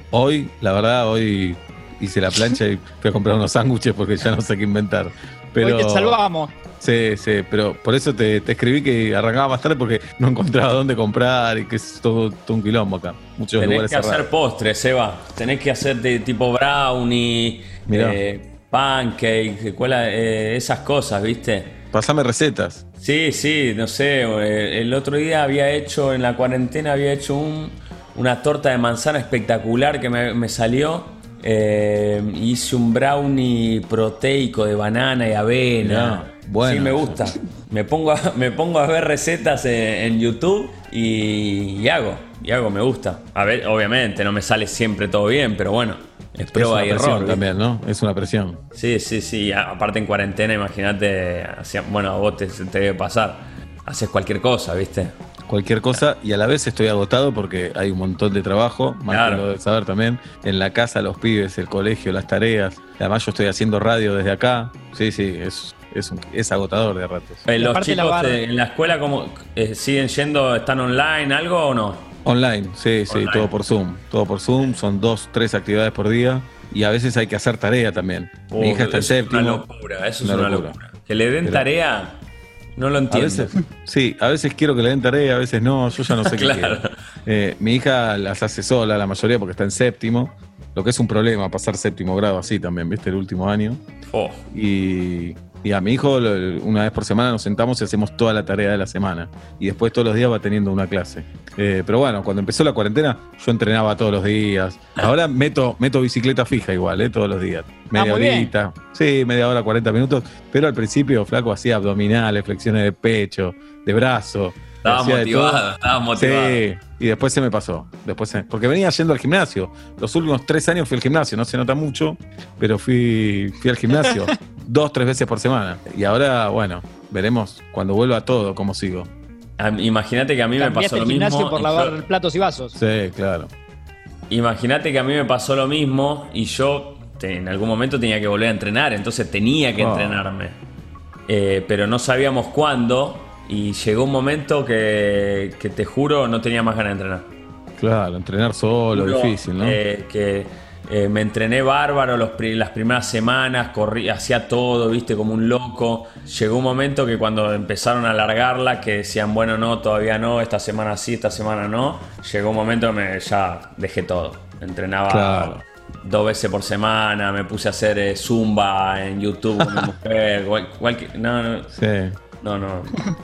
Hoy, la verdad, hoy hice la plancha y fui a comprar unos sándwiches porque ya no sé qué inventar. Pero, Hoy te salvamos. Sí, sí, pero por eso te, te escribí que arrancaba más tarde porque no encontraba dónde comprar y que es todo, todo un quilombo acá. Muchos Tenés lugares que hacer postres, Eva. Tenés que hacer de tipo brownie, eh, pancake, cuela- eh, esas cosas, ¿viste? Pasame recetas. Sí, sí, no sé. eh, El otro día había hecho, en la cuarentena, había hecho un- una torta de manzana espectacular que me, me salió. Eh, hice un brownie proteico de banana y avena. Bueno. Sí, me gusta. Me pongo a, me pongo a ver recetas en, en YouTube y, y hago. Y hago, me gusta. A ver, obviamente, no me sale siempre todo bien, pero bueno, es Es prueba una y error. también, ¿no? Es una presión. Sí, sí, sí. Aparte en cuarentena, imagínate, bueno, a vos te, te debe pasar. Haces cualquier cosa, ¿viste? Cualquier cosa y a la vez estoy agotado porque hay un montón de trabajo, más Claro. lo debes saber también. En la casa, los pibes, el colegio, las tareas. Además, yo estoy haciendo radio desde acá. Sí, sí, es, es, un- es agotador de ratos. Eh, ¿Los la chicos barra- eh, en la escuela como siguen yendo, están online, algo o no? Online, sí, sí, Online. todo por Zoom. Todo por Zoom, son dos, tres actividades por día. Y a veces hay que hacer tarea también. Mi hija está en eso es séptimo. una locura, eso es Una una locura. locura. Que le den Pero- tarea, no lo A entiendo. veces, sí, a veces quiero que le den tarea, a veces no, yo ya no sé qué Claro. Eh, mi hija las hace sola, la mayoría porque está en séptimo, lo que es un problema pasar séptimo grado así también, ¿viste? El último año. Oh, Y, y a mi hijo una vez por semana nos sentamos y hacemos toda la tarea de la semana. Y después todos los días va teniendo una clase. Eh, pero bueno, cuando empezó la cuarentena yo entrenaba todos los días. Ahora meto, meto bicicleta fija igual, ¿eh? todos los días. Media muy bien. horita. Sí, media hora, 40 minutos. Pero al principio, flaco, hacía abdominales, flexiones de pecho, de brazo. Estaba motivado, estaba motivado. Sí, y después se me pasó. Después se- porque venía yendo al gimnasio. Los últimos tres años fui al gimnasio, no se nota mucho, pero fui, fui al gimnasio dos, tres veces por semana. Y ahora, bueno, veremos cuando vuelva a todo cómo sigo. Imagínate que a mí me pasó lo el gimnasio mismo. por lavar yo- platos y vasos. Sí, claro. Imagínate que a mí me pasó lo mismo y yo te- en algún momento tenía que volver a entrenar, entonces tenía que Oh. entrenarme. Eh, pero no sabíamos cuándo y llegó un momento que, que te juro no tenía más ganas de entrenar. Claro, entrenar solo, Juro, difícil, ¿no? eh, que eh, me entrené bárbaro los las primeras semanas, corrí, hacía todo, viste, como un loco. Llegó un momento que cuando empezaron a alargarla, que decían, bueno, no, todavía no, esta semana sí, esta semana no, llegó un momento que me, ya dejé todo. Entrenaba Claro. dos veces por semana, me puse a hacer eh, zumba en YouTube con mi mujer, cual- no, no, Sí. No, no.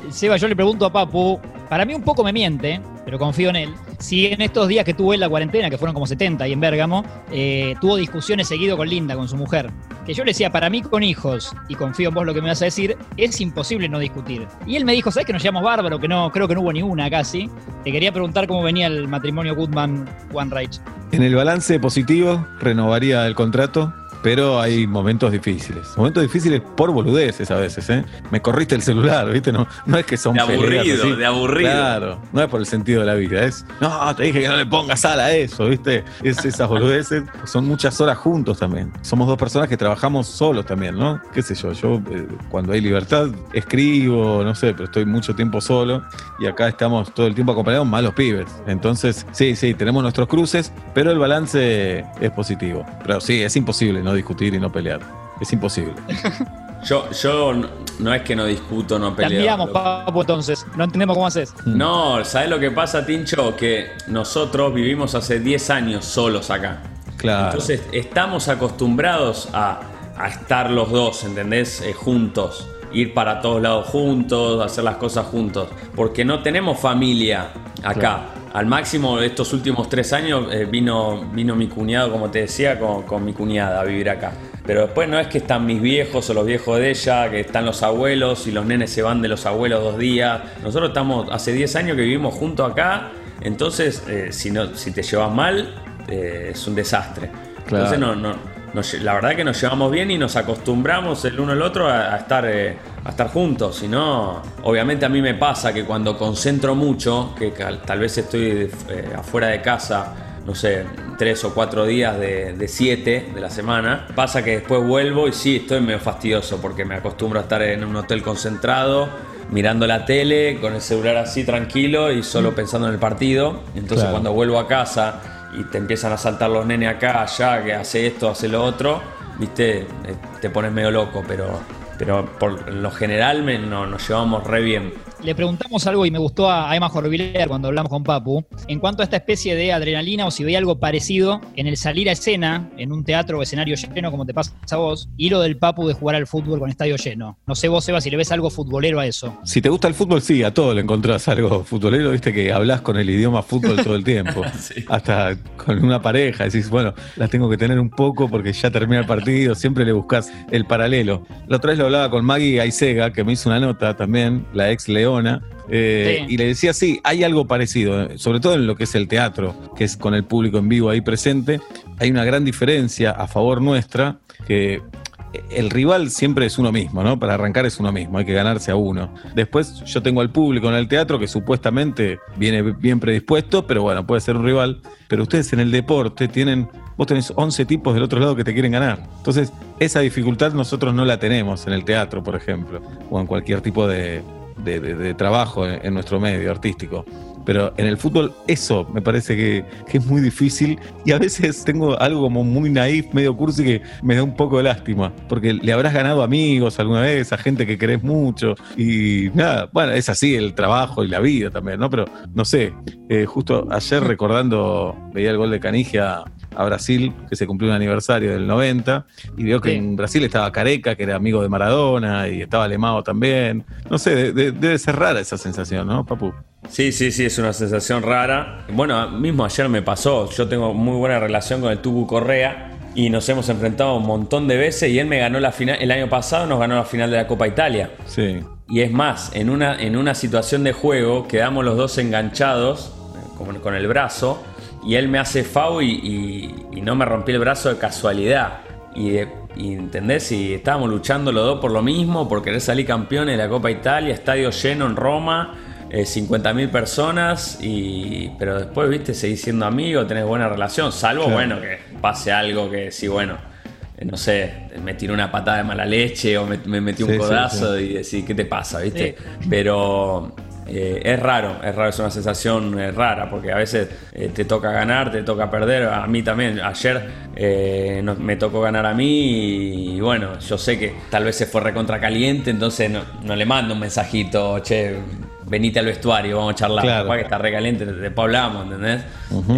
Seba, yo le pregunto a Papu, para mí un poco me miente, pero confío en él, si en estos días que tuvo él la cuarentena, que fueron como 70 y en Bérgamo, eh, tuvo discusiones seguido con Linda, con su mujer. Que yo le decía, para mí con hijos, y confío en vos lo que me vas a decir, es imposible no discutir. Y él me dijo, ¿sabes que nos llevamos bárbaro? Que no, creo que no hubo ni una casi. Te quería preguntar cómo venía el matrimonio Goodman-Wanreich. En el balance positivo, renovaría el contrato, pero hay momentos difíciles. Momentos difíciles por boludeces a veces, ¿eh? Me corriste el celular, ¿viste? No, no es que son De aburrido, de aburrido. Claro, no es por el sentido de la vida, es, no, te dije que no le pongas sal a eso, ¿viste? Es esas boludeces, son muchas horas juntos también. Somos dos personas que trabajamos solos también, ¿no? Qué sé yo, yo eh, cuando hay libertad escribo, no sé, pero estoy mucho tiempo solo y acá estamos todo el tiempo acompañados malos pibes. Entonces, sí, sí, tenemos nuestros cruces, pero el balance es positivo. Pero sí, es imposible no discutir y no pelear. Es imposible. Yo, yo no, no es que no discuto, no peleo. admiramos, lo- Papu, entonces. No entendemos cómo haces. No, ¿sabes lo que pasa, Tincho? Que nosotros vivimos hace 10 años solos acá. Claro. Entonces estamos acostumbrados a, a estar los dos, ¿entendés? Eh, juntos. Ir para todos lados juntos, hacer las cosas juntos. Porque no tenemos familia acá. Al máximo estos últimos tres años eh, vino, vino mi cuñado, como te decía, con, con mi cuñada a vivir acá. Pero después no es que están mis viejos o los viejos de ella, que están los abuelos y los nenes se van de los abuelos dos días. Nosotros estamos hace 10 años que vivimos juntos acá. Entonces, eh, si, no, si te llevas mal, eh, es un desastre. Claro. Entonces, no, no, nos la verdad que nos llevamos bien y nos acostumbramos el uno al otro a, a estar, eh, a estar juntos. Si no, obviamente a mí me pasa que cuando concentro mucho, que tal vez estoy eh, afuera de casa, no sé, tres o cuatro días de, de siete de la semana, pasa que después vuelvo y sí, estoy medio fastidioso porque me acostumbro a estar en un hotel concentrado. Mirando la tele, con el celular así tranquilo y solo pensando en el partido. Entonces, Claro. cuando vuelvo a casa y te empiezan a saltar los nenes acá, allá, que hace esto, hace lo otro, viste, Eh, te pones medio loco, pero, pero por lo general no, nos llevamos re bien. Le preguntamos algo y me gustó a Emma Jorviler cuando hablamos con Papu, en cuanto a esta especie de adrenalina o si veía algo parecido en el salir a escena, en un teatro o escenario lleno, como te pasa a vos, y lo del Papu de jugar al fútbol con estadio lleno. No sé vos, Eva, si le ves algo futbolero a eso. Si te gusta el fútbol, sí, a todo le encontrás algo futbolero, viste que hablas con el idioma fútbol todo el tiempo. Sí. Hasta con una pareja, decís, bueno, la tengo que tener un poco porque ya termina el partido, siempre le buscas el paralelo. La otra vez lo hablaba con Maggie Aisega, que me hizo una nota también, la ex Eh, Sí. y le decía, sí, hay algo parecido, eh, sobre todo en lo que es el teatro, que es con el público en vivo ahí presente. Hay una gran diferencia a favor nuestra, que el rival siempre es uno mismo, ¿no? Para arrancar es uno mismo, hay que ganarse a uno. Después yo tengo al público en el teatro que supuestamente viene bien predispuesto, pero bueno, puede ser un rival. Pero ustedes en el deporte tienen, vos tenés 11 tipos del otro lado que te quieren ganar. Entonces, esa dificultad nosotros no la tenemos en el teatro, por ejemplo, o en cualquier tipo de, de- trabajo en, nuestro medio artístico. Pero en el fútbol eso me parece que, que es muy difícil y a veces tengo algo como muy naif, medio cursi que me da un poco de lástima, porque le habrás ganado amigos alguna vez, a gente que querés mucho y nada, bueno, es así el trabajo y la vida también, ¿no? Pero no sé, eh, justo ayer recordando, veía el gol de Canigia a Brasil, que se cumplió un aniversario del 90, y veo que Sí. en Brasil estaba Careca, que era amigo de Maradona, y estaba Lemao también. No sé, de- de- debe ser rara esa sensación, ¿no, Papu? Sí, sí, sí, es una sensación rara. Bueno, mismo ayer me pasó. Yo tengo muy buena relación con el Tucu Correa y nos hemos enfrentado un montón de veces y él me ganó la final, el año pasado nos ganó la final de la Copa Italia. Sí. Y es más, en una, en una situación de juego quedamos los dos enganchados eh, con, con el brazo y él me hace FAU y, y- y no me rompí el brazo de casualidad. Y, de- y, ¿entendés? Y estábamos luchando los dos por lo mismo, por querer salir campeones de la Copa Italia, estadio lleno en Roma. eh, 50.000 personas, y, pero después, viste, seguís siendo amigo, tenés buena relación, salvo, Claro. bueno, que pase algo que sí, bueno, eh, no sé, me tiró una patada de mala leche o me, me metí un Sí, sí, codazo y decís, ¿qué te pasa, viste? Pero eh, es raro, es raro, es una sensación eh, rara, porque a veces eh, te toca ganar, te toca perder, a mí también, ayer no- me tocó ganar a mí y, bueno, yo sé que tal vez se fue recontra caliente, entonces no, no le mando un mensajito, che, venite al vestuario, vamos a charlar, Claro. capaz que está recaliente, después hablamos, ¿entendés?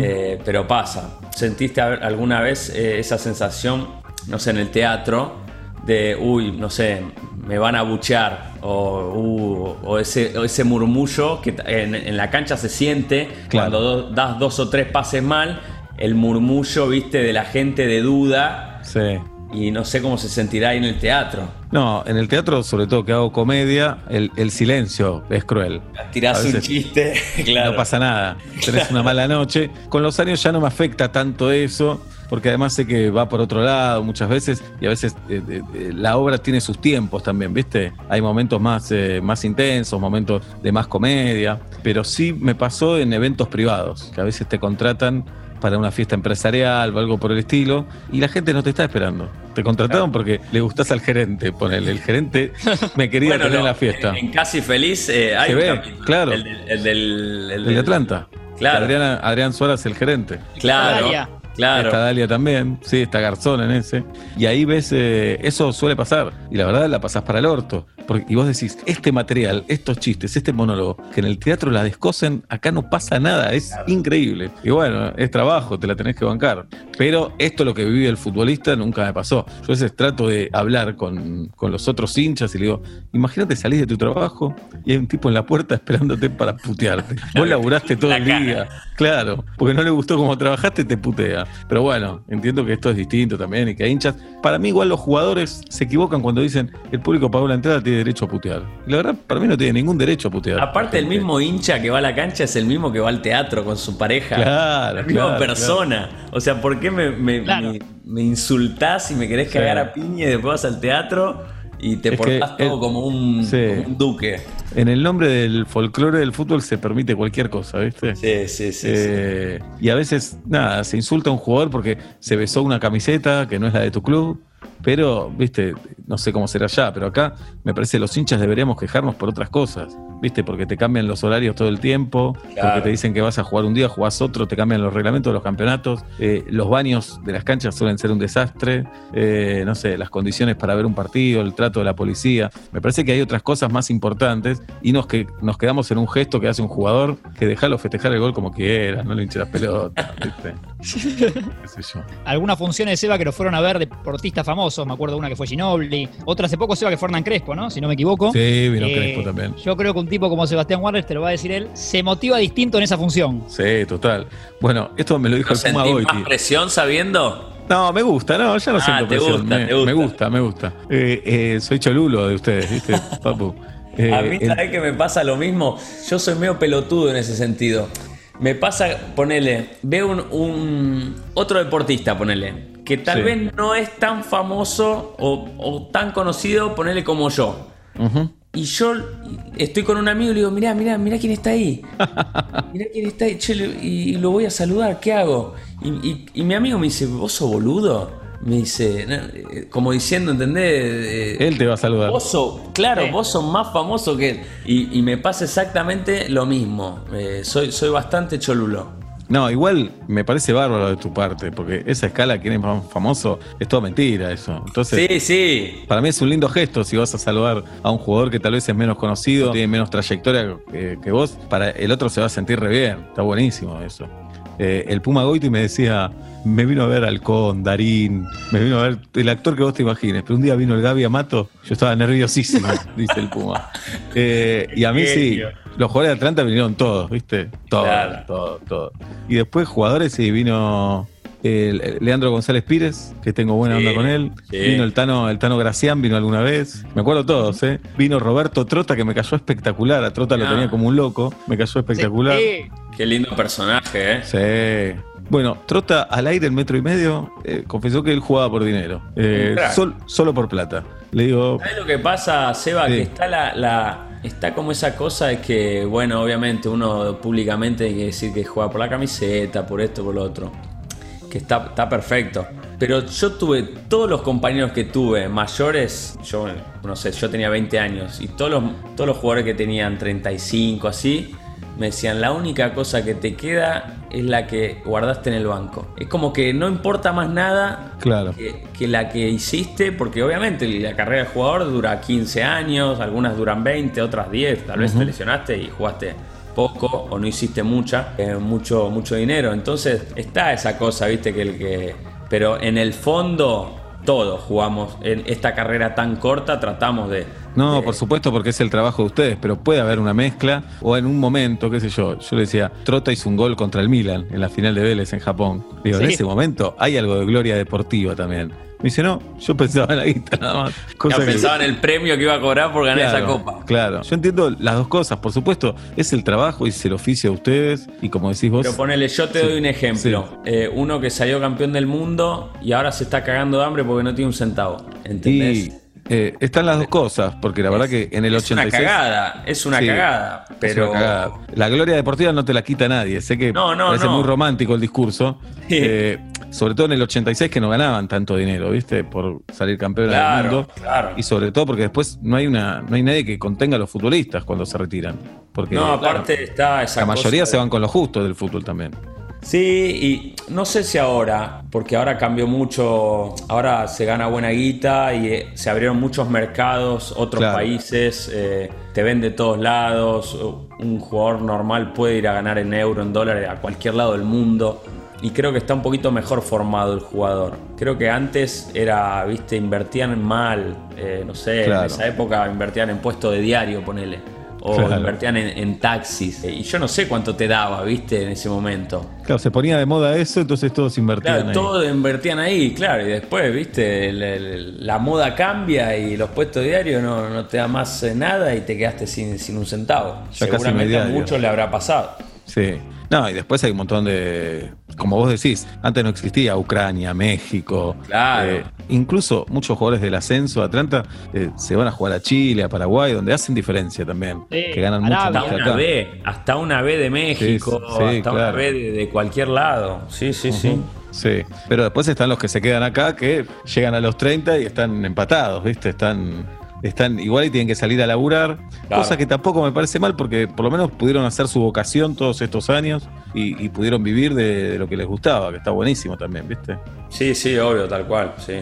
Eh, pero pasa, ¿sentiste alguna vez eh, esa sensación, no sé, en el teatro? De, uy, no sé, me van a buchear, o, uh, o ese, o ese murmullo que en, en la cancha se siente Claro. cuando do- das dos o tres pases mal, el murmullo, viste, de la gente de duda, Sí. y no sé cómo se sentirá ahí en el teatro. No, en el teatro, sobre todo que hago comedia, el, el silencio es cruel. Tirás un chiste, claro. No pasa nada. Tenés una mala noche. Con los años ya no me afecta tanto eso, porque además sé que va por otro lado muchas veces, y a veces eh, eh, eh, la obra tiene sus tiempos también, ¿viste? Hay momentos más, eh, más intensos, momentos de más comedia, pero sí me pasó en eventos privados, que a veces te contratan para una fiesta empresarial o algo por el estilo, y la gente no te está esperando. Te contrataron porque le gustás al gerente, ponele. El gerente me quería Bueno, tener no, la fiesta. En, en Casi Feliz eh, hay Se un ve, capítulo, claro. El del, el del- el El de Atlanta. Claro. Adriana- Adrián Suárez, el gerente. Claro. Claro. Está Dalia también, sí, está Garzón en ese. Y ahí ves, eh, eso suele pasar. Y la verdad la pasás para el orto. Porque, y vos decís, este material, estos chistes, este monólogo, que en el teatro la descosen, acá no pasa nada, es increíble. Y bueno, es trabajo, te la tenés que bancar. Pero esto lo que vive el futbolista nunca me pasó. Yo a veces trato de hablar con, con los otros hinchas y le digo, imagínate salís de tu trabajo y hay un tipo en la puerta esperándote para putearte. Vos laburaste todo La el cara. día. Claro, porque no le gustó cómo trabajaste, te putea. Pero bueno, entiendo que esto es distinto también y que hay hinchas. Para mí, igual los jugadores se equivocan cuando dicen el público pagó la entrada, tiene derecho a putear. Y la verdad, para mí no tiene ningún derecho a putear. Aparte, el mismo hincha que va a la cancha es el mismo que va al teatro con su pareja. Claro, La misma claro, persona. O sea, ¿por qué me, me, Claro. me- me insultás y me querés Sí. cagar a piña y después vas al teatro y te Es que portás todo el- como, un, sí. como un duque? En el nombre del folclore del fútbol se permite cualquier cosa, ¿viste? Sí, sí, sí. sí. Eh, Y a veces, nada, se insulta a un jugador porque se besó una camiseta que no es la de tu club. Pero, viste, no sé cómo será allá, pero acá me parece que los hinchas deberíamos quejarnos por otras cosas. ¿Viste? Porque te cambian los horarios todo el tiempo, Claro. porque te dicen que vas a jugar un día, jugás otro, te cambian los reglamentos de los campeonatos, eh, los baños de las canchas suelen ser un desastre, eh, no sé, las condiciones para ver un partido, el trato de la policía. Me parece que hay otras cosas más importantes y nos, que, nos quedamos en un gesto que hace un jugador que déjalo festejar el gol como quiera, no le hinche las pelotas, ¿viste? ¿Qué sé yo? Algunas funciones de Seba que lo fueron a ver deportistas famosos, me acuerdo una que fue Ginobili, otra hace poco Seba que fue Hernán Crespo, ¿no? Si no me equivoco. Sí, vino Eh, Crespo también. Yo creo que un tipo como Sebastián Warner, te lo va a decir él, se motiva distinto en esa función. Sí, total. Bueno, esto me lo dijo ¿No el Puma Goiti. más presión sabiendo? No, me gusta, no, ya no Ah, siento te presión. gusta, me, te gusta. me gusta, me gusta. Eh, eh, soy cholulo de ustedes, ¿viste, papu? Eh, A mí, el- ¿sabés que me pasa lo mismo? Yo soy medio pelotudo en ese sentido. Me pasa, ponele, veo un, un- otro deportista, ponele, que tal Sí. vez no es tan famoso o, o tan conocido, ponele como yo. Y yo estoy con un amigo y le digo, mirá, mirá, mirá quién está ahí. Mirá quién está ahí, che, y, y lo voy a saludar, ¿qué hago? Y, y- y mi amigo me dice, ¿vos sos boludo? Me dice, no, eh, como diciendo, ¿entendés? Eh, Él te va a saludar. Vos sos, claro, Sí. vos sos más famoso que él. Y, y me pasa exactamente lo mismo. Eh, soy, soy bastante cholulo. No, igual me parece bárbaro de tu parte, porque esa escala, quién es más famoso, es toda mentira eso. Entonces, Sí, sí. Para mí es un lindo gesto si vas a saludar a un jugador que tal vez es menos conocido, tiene menos trayectoria que, que vos. Para el otro se va a sentir re bien. Está buenísimo eso. Eh, el Puma Goiti me decía, me vino a ver Halcón, Darín, me vino a ver el actor que vos te imagines, pero un día vino el Gaby Amato, yo estaba nerviosísimo, dice el Puma. Eh, y a mí sí, los jugadores de Atlanta vinieron todos, ¿viste? Todos, Claro. todos, todos. Y después jugadores sí, vino el- el Leandro González Pires, que tengo buena Sí, onda con él. sí. Vino el Tano, el Tano Gracián, vino alguna vez. Me acuerdo todos, ¿eh? Vino Roberto Trota, que me cayó espectacular. A Trota lo Ah. tenía como un loco. Me cayó espectacular. Sí, Qué lindo personaje, ¿eh? Sí. Bueno, Trota al aire el metro y medio eh, confesó que él jugaba por dinero. Eh, sol- solo por plata. Le digo, ¿Sabes lo que pasa, Seba? Sí. Que está la, la- está como esa cosa de que, bueno, obviamente uno públicamente hay que decir que juega por la camiseta, por esto, por lo otro. Que está, está perfecto. Pero yo tuve, todos los compañeros que tuve mayores, yo no sé, yo tenía 20 años, y todos los, todos los jugadores que tenían 35, así, me decían, la única cosa que te queda es la que guardaste en el banco. Es como que no importa más nada Claro. que, que la que hiciste, porque obviamente la carrera de jugador dura 15 años, algunas duran 20, otras 10, tal vez te lesionaste y jugaste poco o no hiciste mucha, eh, mucho, mucho dinero. Entonces está esa cosa, viste, que el que... Pero en el fondo todos jugamos en esta carrera tan corta, tratamos de... No, de- por supuesto, porque es el trabajo de ustedes, pero puede haber una mezcla o en un momento, qué sé yo. Yo le decía, Trota hizo un gol contra el Milan en la final de Vélez en Japón. Digo, en ese momento hay algo de gloria deportiva también. Me dice, no, yo pensaba en la guita nada más. Cosa Ya que- pensaba en el premio que iba a cobrar por ganar esa copa. Claro, yo entiendo las dos cosas, por supuesto, es el trabajo y es el oficio de ustedes y como decís vos, Pero ponele, yo te Sí, doy un ejemplo. Eh, uno que salió campeón del mundo y ahora se está cagando de hambre porque no tiene un centavo. ¿Entendés? y eh, están las dos cosas, porque la verdad que en el es una 86 cagada, es una Sí, cagada. es Pero una cagada. La gloria deportiva no te la quita nadie. Sé que No, no, parece no. muy romántico el discurso. Eh, sobre todo en el 86 que no ganaban tanto dinero, ¿viste? Por salir campeón del mundo. claro. Y sobre todo porque después no hay una no hay nadie que contenga a los futbolistas cuando se retiran. Porque no, aparte está esa la mayoría cosa se van con lo justo del fútbol también. Sí, y no sé si ahora, porque ahora cambió mucho, ahora se gana buena guita y eh, se abrieron muchos mercados, otros Claro. países, eh, te ven de todos lados, un jugador normal puede ir a ganar en euro, en dólares, a cualquier lado del mundo. Y creo que está un poquito mejor formado el jugador. Creo que antes era, viste, invertían mal, eh, no sé, Claro. en esa época invertían en puesto de diario, ponele. O Claro. invertían en, en taxis. Y yo no sé cuánto te daba, viste, en ese momento. Claro, se ponía de moda eso, entonces todos invertían Claro, ahí. todos invertían ahí, claro, y después, viste, el- el- la moda cambia y los puestos diarios no, no te da más eh, nada y te quedaste sin, sin un centavo. Ya Seguramente a muchos le habrá pasado. Sí. No, y después hay un montón de. Como vos decís, antes no existía Ucrania, México. Claro. eh, incluso muchos jugadores del ascenso de Atlanta eh, se van a jugar a Chile, a Paraguay, donde hacen diferencia también. Sí, que ganan mucho más Hasta una acá. B, hasta una B de México, Sí, sí, hasta una. B de, de cualquier lado. Sí, sí, sí. Sí, pero después están los que se quedan acá que llegan a los 30 y están empatados, ¿viste? Están, están igual y tienen que salir a laburar, Claro. cosa que tampoco me parece mal porque por lo menos pudieron hacer su vocación todos estos años y, y pudieron vivir de, de lo que les gustaba, que está buenísimo también, ¿viste? Sí, sí, obvio, tal cual, sí.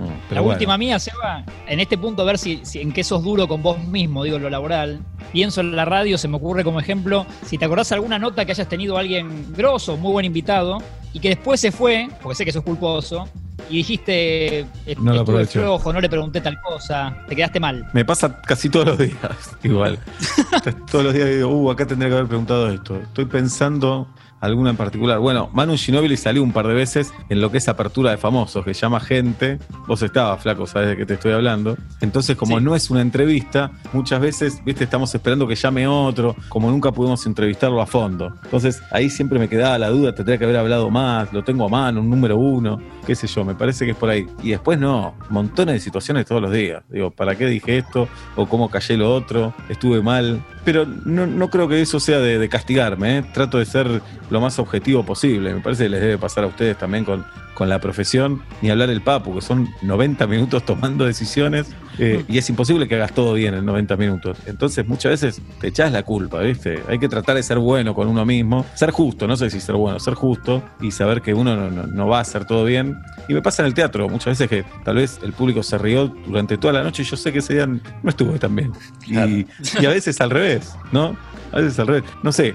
Mm, La bueno. última mía, Seba, en este punto a ver si, si- en qué sos duro con vos mismo, digo, en lo laboral. Pienso en la radio, se me ocurre como ejemplo, si te acordás alguna nota que hayas tenido alguien grosso, muy buen invitado, y que después se fue, porque sé que sos culposo, y dijiste, "Est- No lo aproveché. flojo, no le pregunté tal cosa, te quedaste mal. Me pasa casi todos los días, igual. todos los días digo, uh, acá tendría que haber preguntado esto. Estoy pensando alguna en particular. Bueno, Manu Ginóbili salió un par de veces en lo que es apertura de famosos, que llama gente. Vos estabas, flaco, sabes de qué te estoy hablando. Entonces, como Sí. no es una entrevista, muchas veces, viste, estamos esperando que llame otro, como nunca pudimos entrevistarlo a fondo. Entonces, ahí siempre me quedaba la duda, tendría que haber hablado más, lo tengo a mano, un número uno, qué sé yo, me parece que es por ahí. Y después no, montones de situaciones todos los días. Digo, ¿para qué dije esto? ¿O cómo callé lo otro? ¿Estuve mal? Pero no, no creo que eso sea de, castigarme, ¿eh? trato de ser lo más objetivo posible. Me parece que les debe pasar a ustedes también con, con la profesión, ni hablar el papu, que son 90 minutos tomando decisiones eh, y es imposible que hagas todo bien en 90 minutos. Entonces muchas veces te echás la culpa, ¿viste? Hay que tratar de ser bueno con uno mismo, ser justo, no sé si ser bueno, ser justo y saber que uno no, no- no va a hacer todo bien. Y me pasa en el teatro, muchas veces que tal vez el público se rió durante toda la noche y yo sé que ese día no estuve tan bien. Y, y a veces al revés, ¿no? A veces al revés. No sé,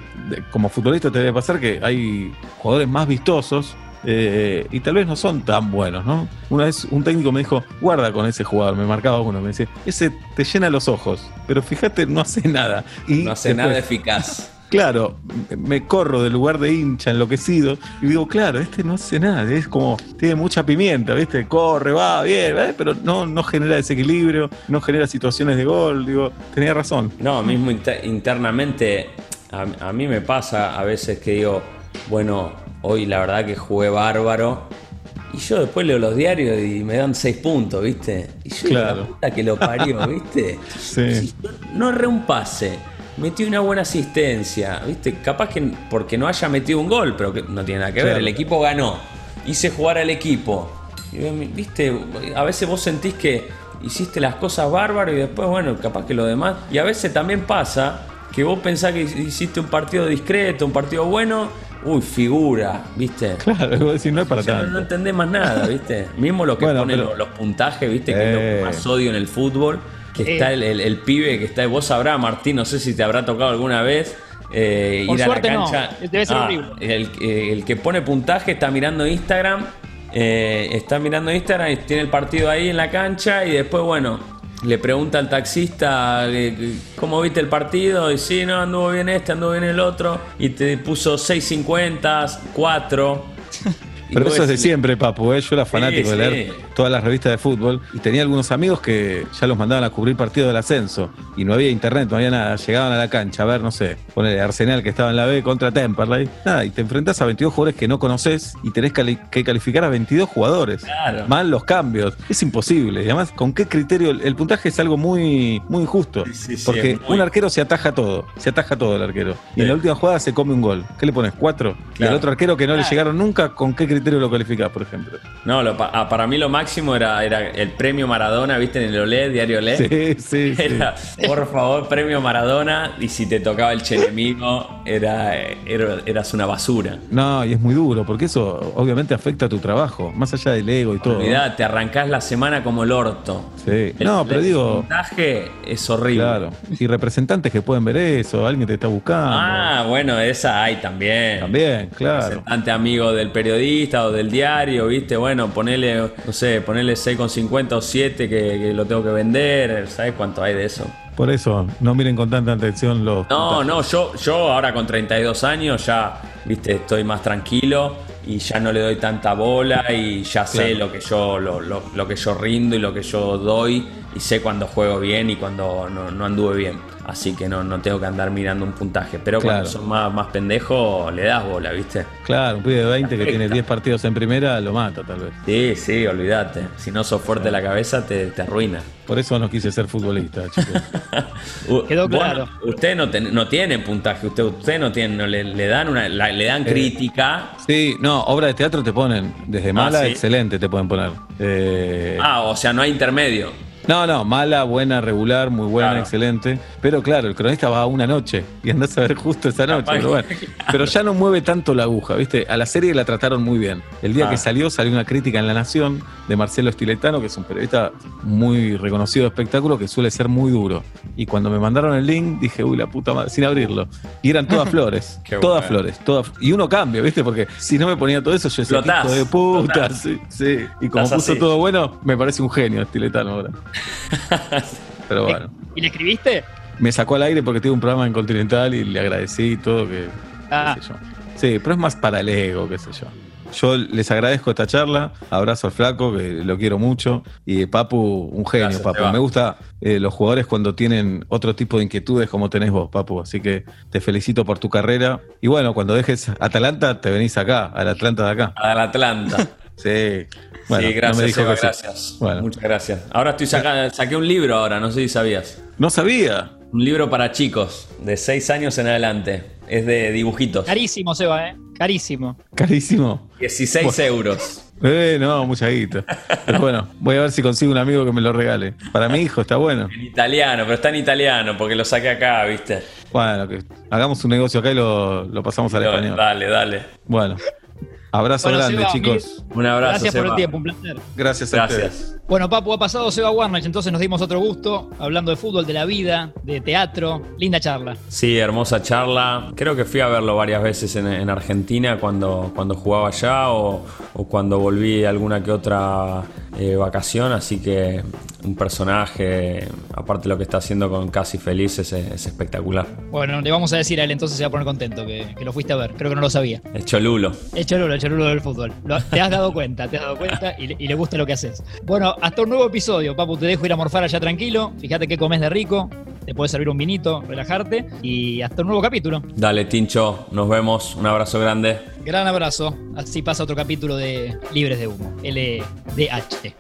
como futbolista te debe pasar que hay jugadores más vistosos eh, y tal vez no son tan buenos, ¿no? Una vez un técnico me dijo, guarda con ese jugador, me marcaba uno, me decía, ese te llena los ojos, pero fíjate, no hace nada. Y No hace después, nada eficaz. Claro, me corro del lugar de hincha enloquecido y digo, claro, este no hace nada, es como, tiene mucha pimienta, ¿viste? Corre, va, bien, ¿eh? pero no, no genera desequilibrio, no genera situaciones de gol, digo, tenía razón. No, mismo inter- internamente, a, a mí me pasa a veces que digo, bueno, hoy la verdad que jugué bárbaro Y yo después leo los diarios y me dan seis puntos, ¿viste? Y yo Claro. la puta que lo parió, ¿viste? Sí. No erré un pase, metí una buena asistencia, ¿viste? Capaz que porque no haya metido un gol, pero que no tiene nada que ver. El equipo ganó. Hice jugar al equipo. Y, ¿Viste? A veces vos sentís que hiciste las cosas bárbaras y después, bueno, capaz que lo demás. Y a veces también pasa que vos pensás que hiciste un partido discreto, un partido bueno. Uy, figura, ¿viste? Claro, vos decís, no es para Ya no, no tanto. entendés más nada, ¿viste? Mismo lo que Bueno, ponen pero- los, los puntajes, ¿viste? Que es lo que Eh. más odio en el fútbol. Que Eh. está el, el- el pibe que está. Vos sabrás, Martín, no sé si te habrá tocado alguna vez. eh, Por ir a la no, cancha. debe ser horrible. El, eh, el que pone puntaje está mirando Instagram. eh, está mirando Instagram y tiene el partido ahí en la cancha. Y después, bueno, le pregunta al taxista eh, cómo viste el partido. Y sí, no, anduvo bien este, anduvo bien el otro. Y te puso 6.50, 4. Pero eso es de siempre, Papu. ¿eh? Yo era fanático de sí. leer todas las revistas de fútbol y tenía algunos amigos que ya los mandaban a cubrir partidos del ascenso y no había internet, no había nada. Llegaban a la cancha a ver, no sé, ponele Arsenal que estaba en la B contra Temperley. Nada, y te enfrentás a 22 jugadores que no conoces y tenés cali- que calificar a 22 jugadores. Claro. Mal los cambios. Es imposible. Y además, ¿con qué criterio? El, puntaje es algo muy, muy injusto. Sí, porque muy- un arquero se ataja todo. Se ataja todo el arquero. Y en la última jugada se come un gol. ¿Qué le pones? ¿Cuatro? Y al otro arquero que no le llegaron nunca, ¿con qué criterio lo calificás, por ejemplo? No, lo pa- ah, para mí lo máximo era, era el premio Maradona, ¿viste? En el Olé, diario Olé. Sí, sí, sí. Era, por favor, premio Maradona. Y si te tocaba el chenemigo, era, era- eras una basura. No, y es muy duro, porque eso obviamente afecta a tu trabajo, más allá del ego y todo. Olvidá, te arrancás la semana como el orto. Sí. El- No, pero el digo, es horrible. claro. Y representantes que pueden ver eso, alguien te está buscando. Ah, bueno, esa hay también. También, claro. Representante amigo del periodista o del diario, ¿viste? Bueno, ponele, no sé, ponele 6,50 o 7 que, que lo tengo que vender. ¿Sabes cuánto hay de eso? Por eso, no miren con tanta atención los. No, no, yo, yo ahora con 32 años ya, viste, estoy más tranquilo y ya no le doy tanta bola y ya sé Claro. lo que yo, lo, lo- lo que yo rindo y lo que yo doy y sé cuando juego bien y cuando no, no anduve bien. Así que no, no tengo que andar mirando un puntaje. Pero cuando Claro. son más, más pendejos, le das bola, ¿viste? Claro, un pibe de 20 que tiene 10 partidos en primera lo mata, tal vez. Sí, sí, olvídate. Si no sos fuerte la cabeza, te, te arruina. Por eso no quise ser futbolista, chicos. Quedó claro. no- Usted no, ten- no tiene puntaje, usted, usted no tiene, no le, le dan una, la- le dan Eh, crítica. Sí, no, obra de teatro te ponen, desde mala, sí. excelente te pueden poner. Eh, Ah, o sea, no hay intermedio. No, no, mala, buena, regular, muy buena, Claro. excelente. Pero claro, el cronista va a una noche y andás a ver justo esa noche. Pero, bueno. Pero ya no mueve tanto la aguja, ¿viste? A la serie la trataron muy bien. El día Ah. que salió, salió una crítica en La Nación de Marcelo Stiletano, que es un periodista muy reconocido de espectáculo, que suele ser muy duro. Y cuando me mandaron el link, dije, uy, la puta madre, sin abrirlo. Y eran todas flores, todas flores. Todas, y uno cambia, ¿viste? Porque si no me ponía todo eso, yo decía, "Qué Explotás, hijo de puta. Sí, sí. Y como puso así. todo bueno, me parece un genio Stiletano ahora. Pero bueno. ¿Y le escribiste? Me sacó al aire porque tuve un programa en Continental y le agradecí y todo que. Ah. qué sé yo. Sí, pero es más para el ego, qué sé yo. Yo les agradezco esta charla, abrazo al flaco, que lo quiero mucho, y Papu, un genio, Gracias, Papu. Me gusta eh, los jugadores cuando tienen otro tipo de inquietudes como tenés vos, Papu, así que te felicito por tu carrera. Y bueno, cuando dejes Atalanta, te venís acá, al Atlanta de acá. Al Atlanta. Sí. Bueno, sí, gracias, no me dijo Seba, que sí. gracias. Bueno. Muchas gracias. Ahora estoy sacando, saqué un libro ahora, no sé si sabías. No sabía. Un libro para chicos, de 6 años en adelante. Es de dibujitos. Carísimo, Seba, ¿eh? Carísimo. Carísimo. 16 euros. Eh, no, mucha guita. Pero bueno, voy a ver si consigo un amigo que me lo regale. Para mi hijo está bueno. En italiano, pero está en italiano porque lo saqué acá, ¿viste? Bueno, que hagamos un negocio acá y lo, lo pasamos al español. Dale, dale. Bueno, abrazo Bueno, grande, Seba, chicos. Un abrazo. Gracias por el tiempo, un placer. Gracias a ustedes. Gracias. Bueno, Papu, ha pasado Seba Warnach, entonces nos dimos otro gusto, hablando de fútbol, de la vida, de teatro. Linda charla. Sí, hermosa charla. Creo que fui a verlo varias veces en, en Argentina cuando, cuando jugaba allá o, o cuando volví alguna que otra eh, vacación, así que un personaje, aparte de lo que está haciendo con Casi Feliz, es, es espectacular. Bueno, le vamos a decir a él entonces se va a poner contento que, que lo fuiste a ver. Creo que no lo sabía. Es Cholulo. El cholulo, el cholulo cerebro del fútbol. Te has dado cuenta, te has dado cuenta y, le gusta lo que haces. Bueno, hasta un nuevo episodio, Papu. Te dejo ir a morfar allá tranquilo. Fíjate qué comes de rico. Te puedes servir un vinito, relajarte y hasta un nuevo capítulo. Dale, Tincho, nos vemos. Un abrazo grande. Gran abrazo. Así pasa otro capítulo de Libres de Humo, LDH.